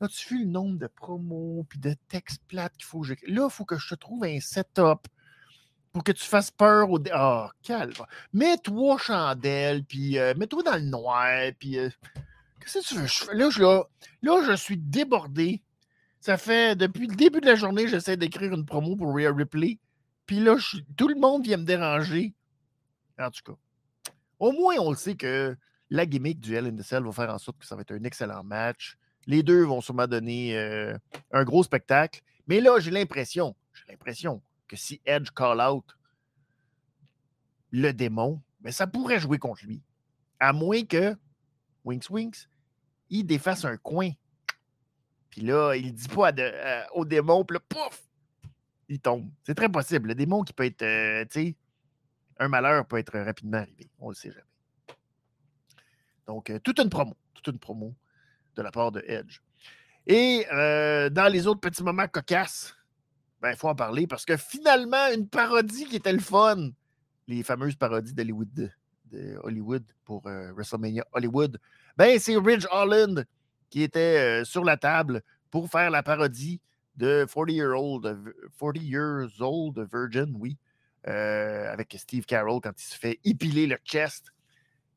Là, tu vu le nombre de promos puis de textes plates qu'il faut que Là, il faut que je te trouve un setup pour que tu fasses peur au. Ah, calme. Mets-toi chandelle, puis euh, mets-toi dans le noir, puis. euh, Qu'est-ce que tu veux? je? Là, je, là, je suis débordé. Ça fait depuis le début de la journée, j'essaie d'écrire une promo pour Rhea Ripley. Puis là, je- tout le monde vient me déranger. En tout cas, au moins, on le sait que la gimmick du Hell in the Cell va faire en sorte que ça va être un excellent match. Les deux vont sûrement donner euh, un gros spectacle. Mais là, j'ai l'impression, j'ai l'impression que si Edge call out le démon, ben, ça pourrait jouer contre lui. À moins que, Winks Winks, il défasse un coin. Puis là, il dit pas de- à- au démon, puis là, pouf, il tombe. C'est très possible. Le démon qui peut être, euh, tu sais, un malheur peut être rapidement arrivé. On le sait jamais. Donc, euh, toute une promo, toute une promo de la part de Edge. Et euh, dans les autres petits moments cocasses, ben, il faut en parler parce que finalement, une parodie qui était le fun, les fameuses parodies d'Hollywood de, pour euh, WrestleMania Hollywood, ben, c'est Ridge Holland qui était sur la table pour faire la parodie de 40 Year Old, 40 Years Old Virgin, oui, euh, avec Steve Carroll quand il se fait épiler le chest.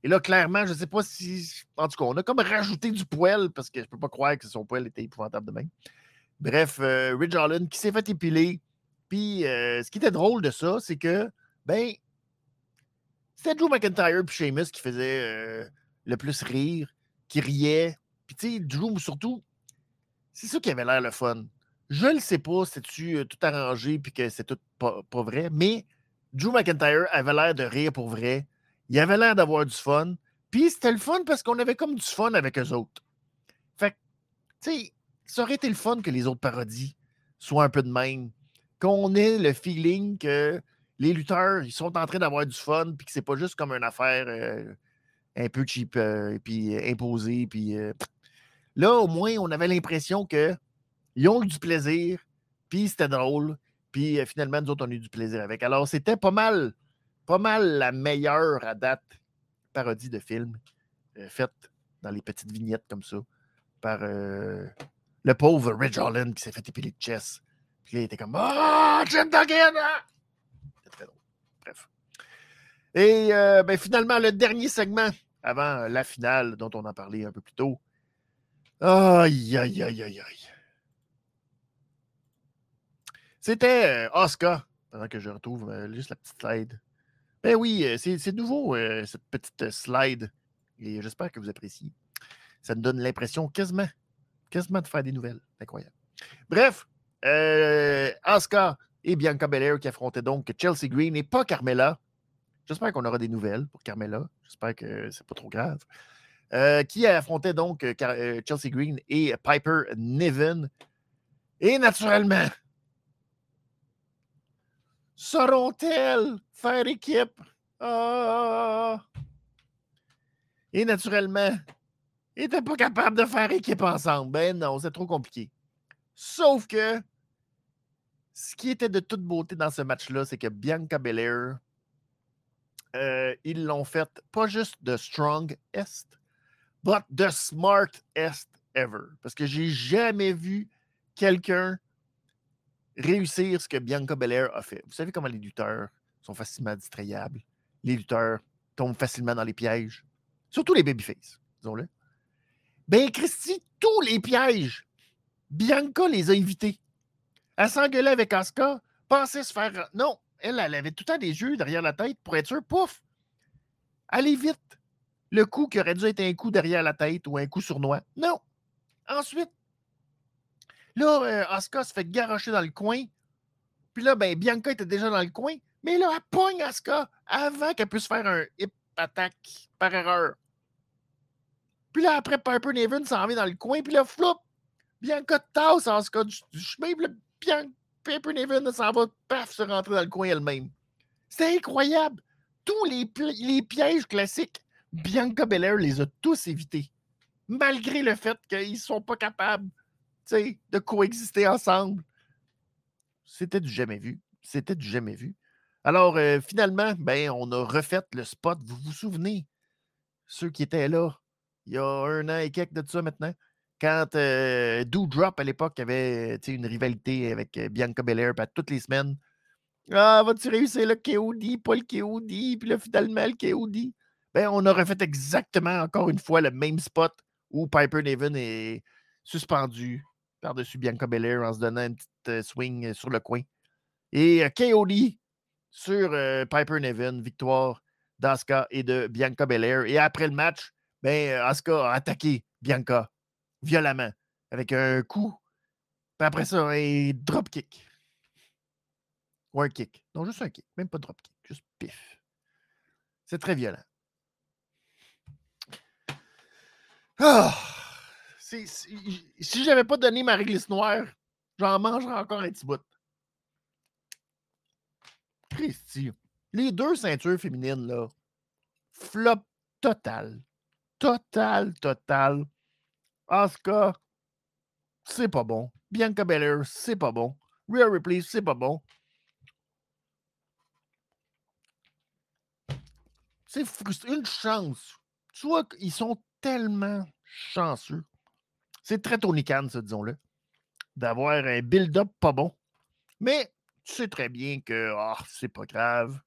Et là, clairement, je ne sais pas si. En tout cas, on a comme rajouté du poil parce que je ne peux pas croire que son poil était épouvantable de. Bref, euh, Ridge Holland qui s'est fait épiler. Puis, euh, ce qui était drôle de ça, c'est que, ben, c'était Drew McIntyre puis Sheamus qui faisait euh, le plus rire, qui riait. Puis, tu sais, Drew, surtout, c'est ça qui avait l'air le fun. Je ne sais pas si tu tout arrangé puis que c'est tout pas, vrai, mais Drew McIntyre avait l'air de rire pour vrai. Il avait l'air d'avoir du fun. Puis c'était le fun parce qu'on avait comme du fun avec eux autres. Fait que, tu sais, ça aurait été le fun que les autres parodies soient un peu de même. Qu'on ait le feeling que les lutteurs, ils sont en train d'avoir du fun, puis que c'est pas juste comme une affaire un peu cheap, euh, puis imposée, puis... Là, au moins, on avait l'impression que ils ont eu du plaisir, puis c'était drôle, puis euh, finalement, nous autres, on a eu du plaisir avec. Alors, c'était pas mal, pas mal la meilleure à date parodie de film euh, faite dans les petites vignettes comme ça par euh, le pauvre Ridge Holland qui s'est fait épiler de chess. Puis là, il était comme Ah, Jim Duggan! ah! C'était très drôle. Bref. Et ben, finalement, le dernier segment avant la finale dont on a parlé un peu plus tôt. Aïe, aïe, aïe, aïe, aïe. C'était euh, Oscar, pendant que je retrouve euh, juste la petite slide. Ben oui, euh, c'est nouveau, cette petite slide. Et j'espère que vous appréciez. Ça nous donne l'impression quasiment, quasiment de faire des nouvelles. Incroyable. Bref, euh, Asuka et Bianca Belair qui affrontaient donc Chelsea Green et pas Carmella. J'espère qu'on aura des nouvelles pour Carmella. J'espère que c'est pas trop grave. Qui affrontait donc Chelsea Green et Piper Niven. Et naturellement, sauront-elles faire équipe? Ah! Et naturellement, ils n'étaient pas capables de faire équipe ensemble. Ben non, c'est trop compliqué. Sauf que ce qui était de toute beauté dans ce match-là, c'est que Bianca Belair, euh, ils l'ont fait pas juste de strongest, but the smartest ever. Parce que j'ai jamais vu quelqu'un réussir ce que Bianca Belair a fait. Vous savez comment les lutteurs sont facilement distrayables? Les lutteurs tombent facilement dans les pièges. Surtout les babyface, disons-le. Ben, Christy, tous les pièges, Bianca les a évités. Elle s'engueulait avec Asuka, pensait se faire. Non, elle, elle avait tout le temps des yeux derrière la tête pour être sûre, pouf! Allez vite! Le coup qui aurait dû être un coup derrière la tête ou un coup sournois. Non! Ensuite, là, euh, Asuka se fait garocher dans le coin. Puis là, ben, Bianca était déjà dans le coin. Mais là, elle pogne Asuka avant qu'elle puisse faire un hip attack par erreur. Puis là, après, Piper Niven s'en vient dans le coin. Puis là, flop! Bianca tasse Asuka du, du chemin. Puis là, Bian- Piper Niven s'en va, paf, se rentrer dans le coin elle-même. C'est incroyable! Tous les, les pièges classiques, Bianca Belair les a tous évités. Malgré le fait qu'ils ne sont pas capables de coexister ensemble. C'était du jamais vu. C'était du jamais vu. Alors, euh, finalement, ben, on a refait le spot. Vous vous souvenez, ceux qui étaient là, il y a un an et quelques de ça maintenant, quand euh, Doudrop, à l'époque, avait une rivalité avec euh, Bianca Belair, puis toutes les semaines, Ah, vas-tu réussir le KOD, pas le KOD, puis là, finalement, le KOD? Ben, on aurait fait exactement, encore une fois, le même spot où Piper Niven est suspendu par-dessus Bianca Belair en se donnant une petite euh, swing euh, sur le coin. Et euh, KOD sur Piper Niven, victoire d'Asuka et de Bianca Belair. Et après le match, ben, Asuka a attaqué Bianca violemment avec un coup. Puis après ça, un drop kick. Ou un kick. Non, juste un kick. Même pas drop kick. Juste pif. C'est très violent. Ah! Si, j'avais pas donné ma réglisse noire, j'en mangerais encore un petit bout. Christy. Les deux ceintures féminines, là, flop total. Total, total. Asuka, c'est pas bon. Bianca Belair, c'est pas bon. Real Ripley, c'est pas bon. C'est frustrant. Une chance. Tu vois qu'ils sont tellement chanceux. C'est très Tony Khan, ça, disons-le, d'avoir un build-up pas bon. Mais tu sais très bien que oh, c'est pas grave.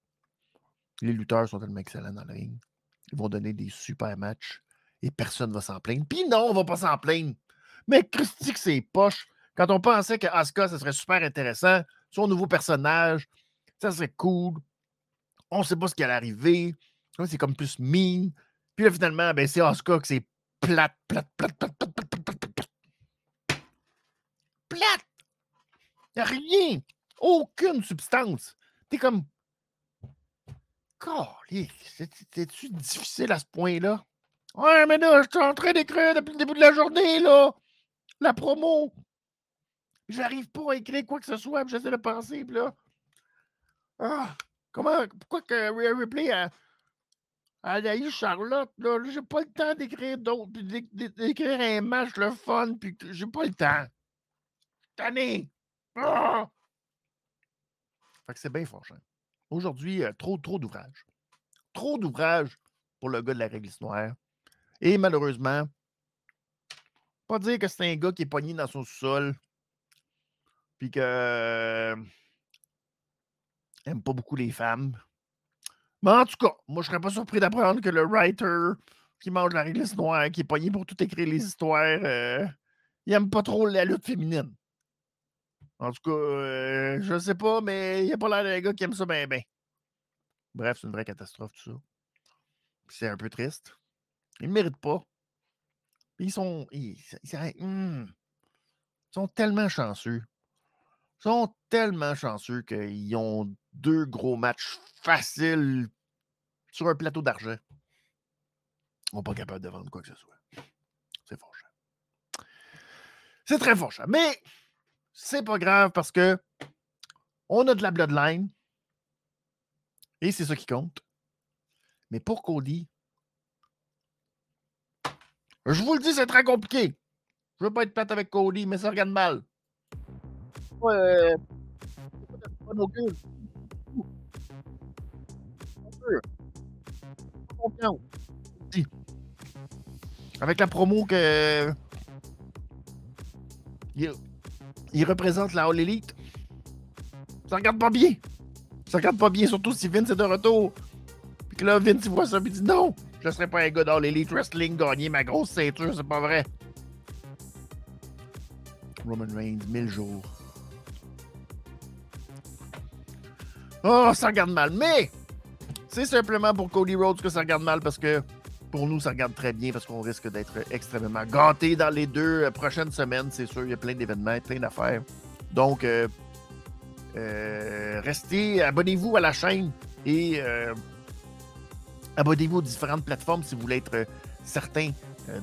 Les lutteurs sont tellement excellents dans le ring. Ils vont donner des super matchs et personne ne va s'en plaindre. Puis non, on va pas s'en plaindre. Mais Christy, que c'est poche. Quand on pensait que Asuka, ça serait super intéressant, son nouveau personnage, ça serait cool. On ne sait pas ce qui allait arriver. C'est comme plus mine. Puis là, finalement, ben, c'est Asuka que c'est plate, plate, plate, plate, plate, plate, Y a rien. Aucune substance. T'es comme. C'est-tu difficile à ce point-là? Ouais, mais là, je suis en train d'écrire depuis le début de la journée, là. La promo. J'arrive pas à écrire quoi que ce soit, j'essaie de penser, là. Ah, comment, pourquoi que Ripley a, a Charlotte, là? J'ai pas le temps d'écrire d'autres, d'écrire un match le fun, puis j'ai pas le temps. Tanné! Ah! Fait que c'est bien fort, Aujourd'hui, euh, trop, trop d'ouvrages. Trop d'ouvrages pour le gars de la réglisse noire. Et malheureusement, pas dire que c'est un gars qui est pogné dans son sol, puis que euh, aime pas beaucoup les femmes. Mais en tout cas, moi, je serais pas surpris d'apprendre que le writer qui mange la réglisse noire, qui est pogné pour tout écrire les histoires, euh, il aime pas trop la lutte féminine. En tout cas, euh, je sais pas, mais il n'y a pas l'air d'un gars qui aime ça bien, bien. Bref, c'est une vraie catastrophe, tout ça. C'est un peu triste. Ils ne méritent pas. Ils sont. Ils, hmm. sont tellement chanceux. Ils sont tellement chanceux qu'ils ont deux gros matchs faciles sur un plateau d'argent. Ils sont pas capables de vendre quoi que ce soit. C'est fort C'est très fort Mais c'est pas grave parce que on a de la bloodline. Et c'est ça qui compte. Mais pour Cody, je vous le dis, c'est très compliqué. Je veux pas être plate avec Cody, mais ça regarde mal. Avec la promo que. Il, représente la All Elite. Ça regarde pas bien. Ça regarde pas bien, surtout si Vince est de retour. Puis que là, Vince, il voit ça, puis il dit non. Je serais pas un gars dans l'Elite Wrestling gagner ma grosse ceinture, c'est pas vrai. Roman Reigns, 1000 jours. Oh, ça regarde mal. Mais c'est simplement pour Cody Rhodes que ça regarde mal parce que pour nous, ça regarde très bien parce qu'on risque d'être extrêmement gâtés dans les deux euh, prochaines semaines. C'est sûr, il y a plein d'événements, plein d'affaires. Donc, euh, euh, restez, abonnez-vous à la chaîne et Abonnez-vous aux différentes plateformes si vous voulez être certain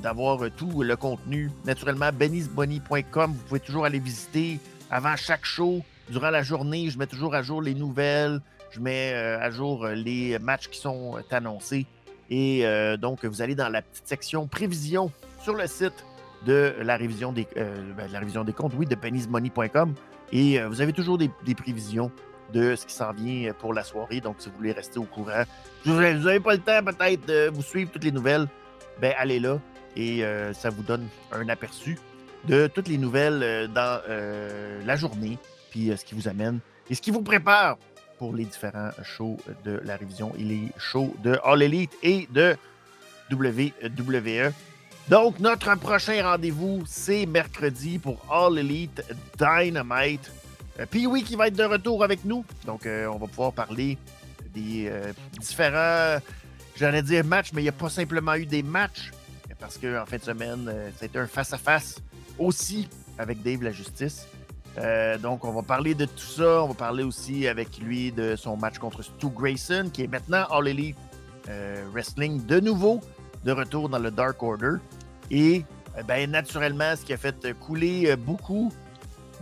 d'avoir tout le contenu. Naturellement, benny'sbonny.com, vous pouvez toujours aller visiter avant chaque show. Durant la journée, je mets toujours à jour les nouvelles, je mets à jour les matchs qui sont annoncés. Et donc, vous allez dans la petite section prévision sur le site de la révision des, ben, la révision des comptes, oui, de benny'smoney.com. Et vous avez toujours des prévisions de ce qui s'en vient pour la soirée. Donc, si vous voulez rester au courant, vous n'avez pas le temps peut-être de vous suivre toutes les nouvelles, ben allez là et euh, ça vous donne un aperçu de toutes les nouvelles euh, dans euh, la journée, puis ce qui vous amène et ce qui vous prépare pour les différents shows de la révision et les shows de All Elite et de WWE. Donc, notre prochain rendez-vous, c'est mercredi pour All Elite Dynamite. Euh, Puis oui, qui va être de retour avec nous. Donc, euh, on va pouvoir parler des euh, différents, j'allais dire matchs, mais il n'y a pas simplement eu des matchs. Parce qu'en fin de semaine, c'était un face-à-face aussi avec Dave la Justice. Donc, on va parler de tout ça. On va parler aussi avec lui de son match contre Stu Grayson, qui est maintenant All Elite Wrestling de nouveau, de retour dans le Dark Order. Et ben, naturellement, ce qui a fait couler beaucoup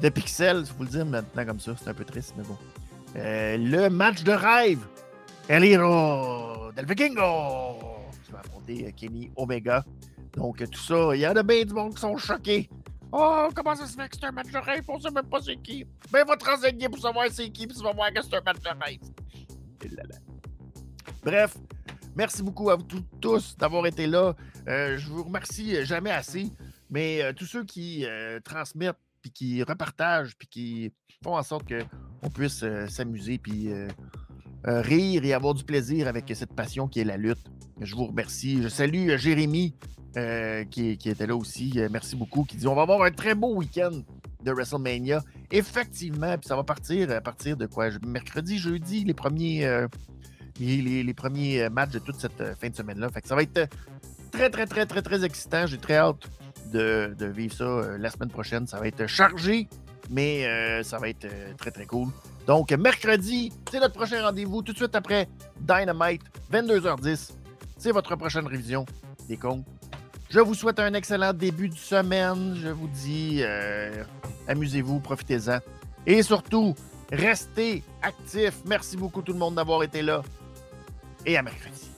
de pixels, je vous le dire maintenant comme ça, c'est un peu triste, mais bon. Euh, le match de rêve, El Hero del Vikingo, qui va affronter euh, Kenny Omega. Donc, tout ça, il y en a bien du monde qui sont choqués. Oh, comment ça se fait que c'est un match de rêve? On sait même pas c'est qui. Ben, va te renseigner pour savoir c'est qui, puis tu vas voir que c'est un match de rêve. Bref, merci beaucoup à vous tous d'avoir été là. Euh, je vous remercie jamais assez, mais tous ceux qui transmettent puis qui repartagent, puis qui font en sorte qu'on puisse euh, s'amuser, puis euh, euh, rire et avoir du plaisir avec cette passion qui est la lutte. Je vous remercie. Je salue Jérémy qui, était là aussi. merci beaucoup. Qui dit on va avoir un très beau week-end de WrestleMania. Effectivement, puis ça va partir à partir de quoi? Mercredi, jeudi, les premiers, les, premiers matchs de toute cette fin de semaine-là. Fait que ça va être très, très, très, très, très excitant. J'ai très hâte de, vivre ça euh, la semaine prochaine. Ça va être chargé, mais euh, ça va être euh, très, très cool. Donc, mercredi, c'est notre prochain rendez-vous tout de suite après Dynamite, 22h10. C'est votre prochaine révision des comptes. Je vous souhaite un excellent début de semaine. Je vous dis, amusez-vous, profitez-en. Et surtout, restez actifs. Merci beaucoup tout le monde d'avoir été là. Et à mercredi.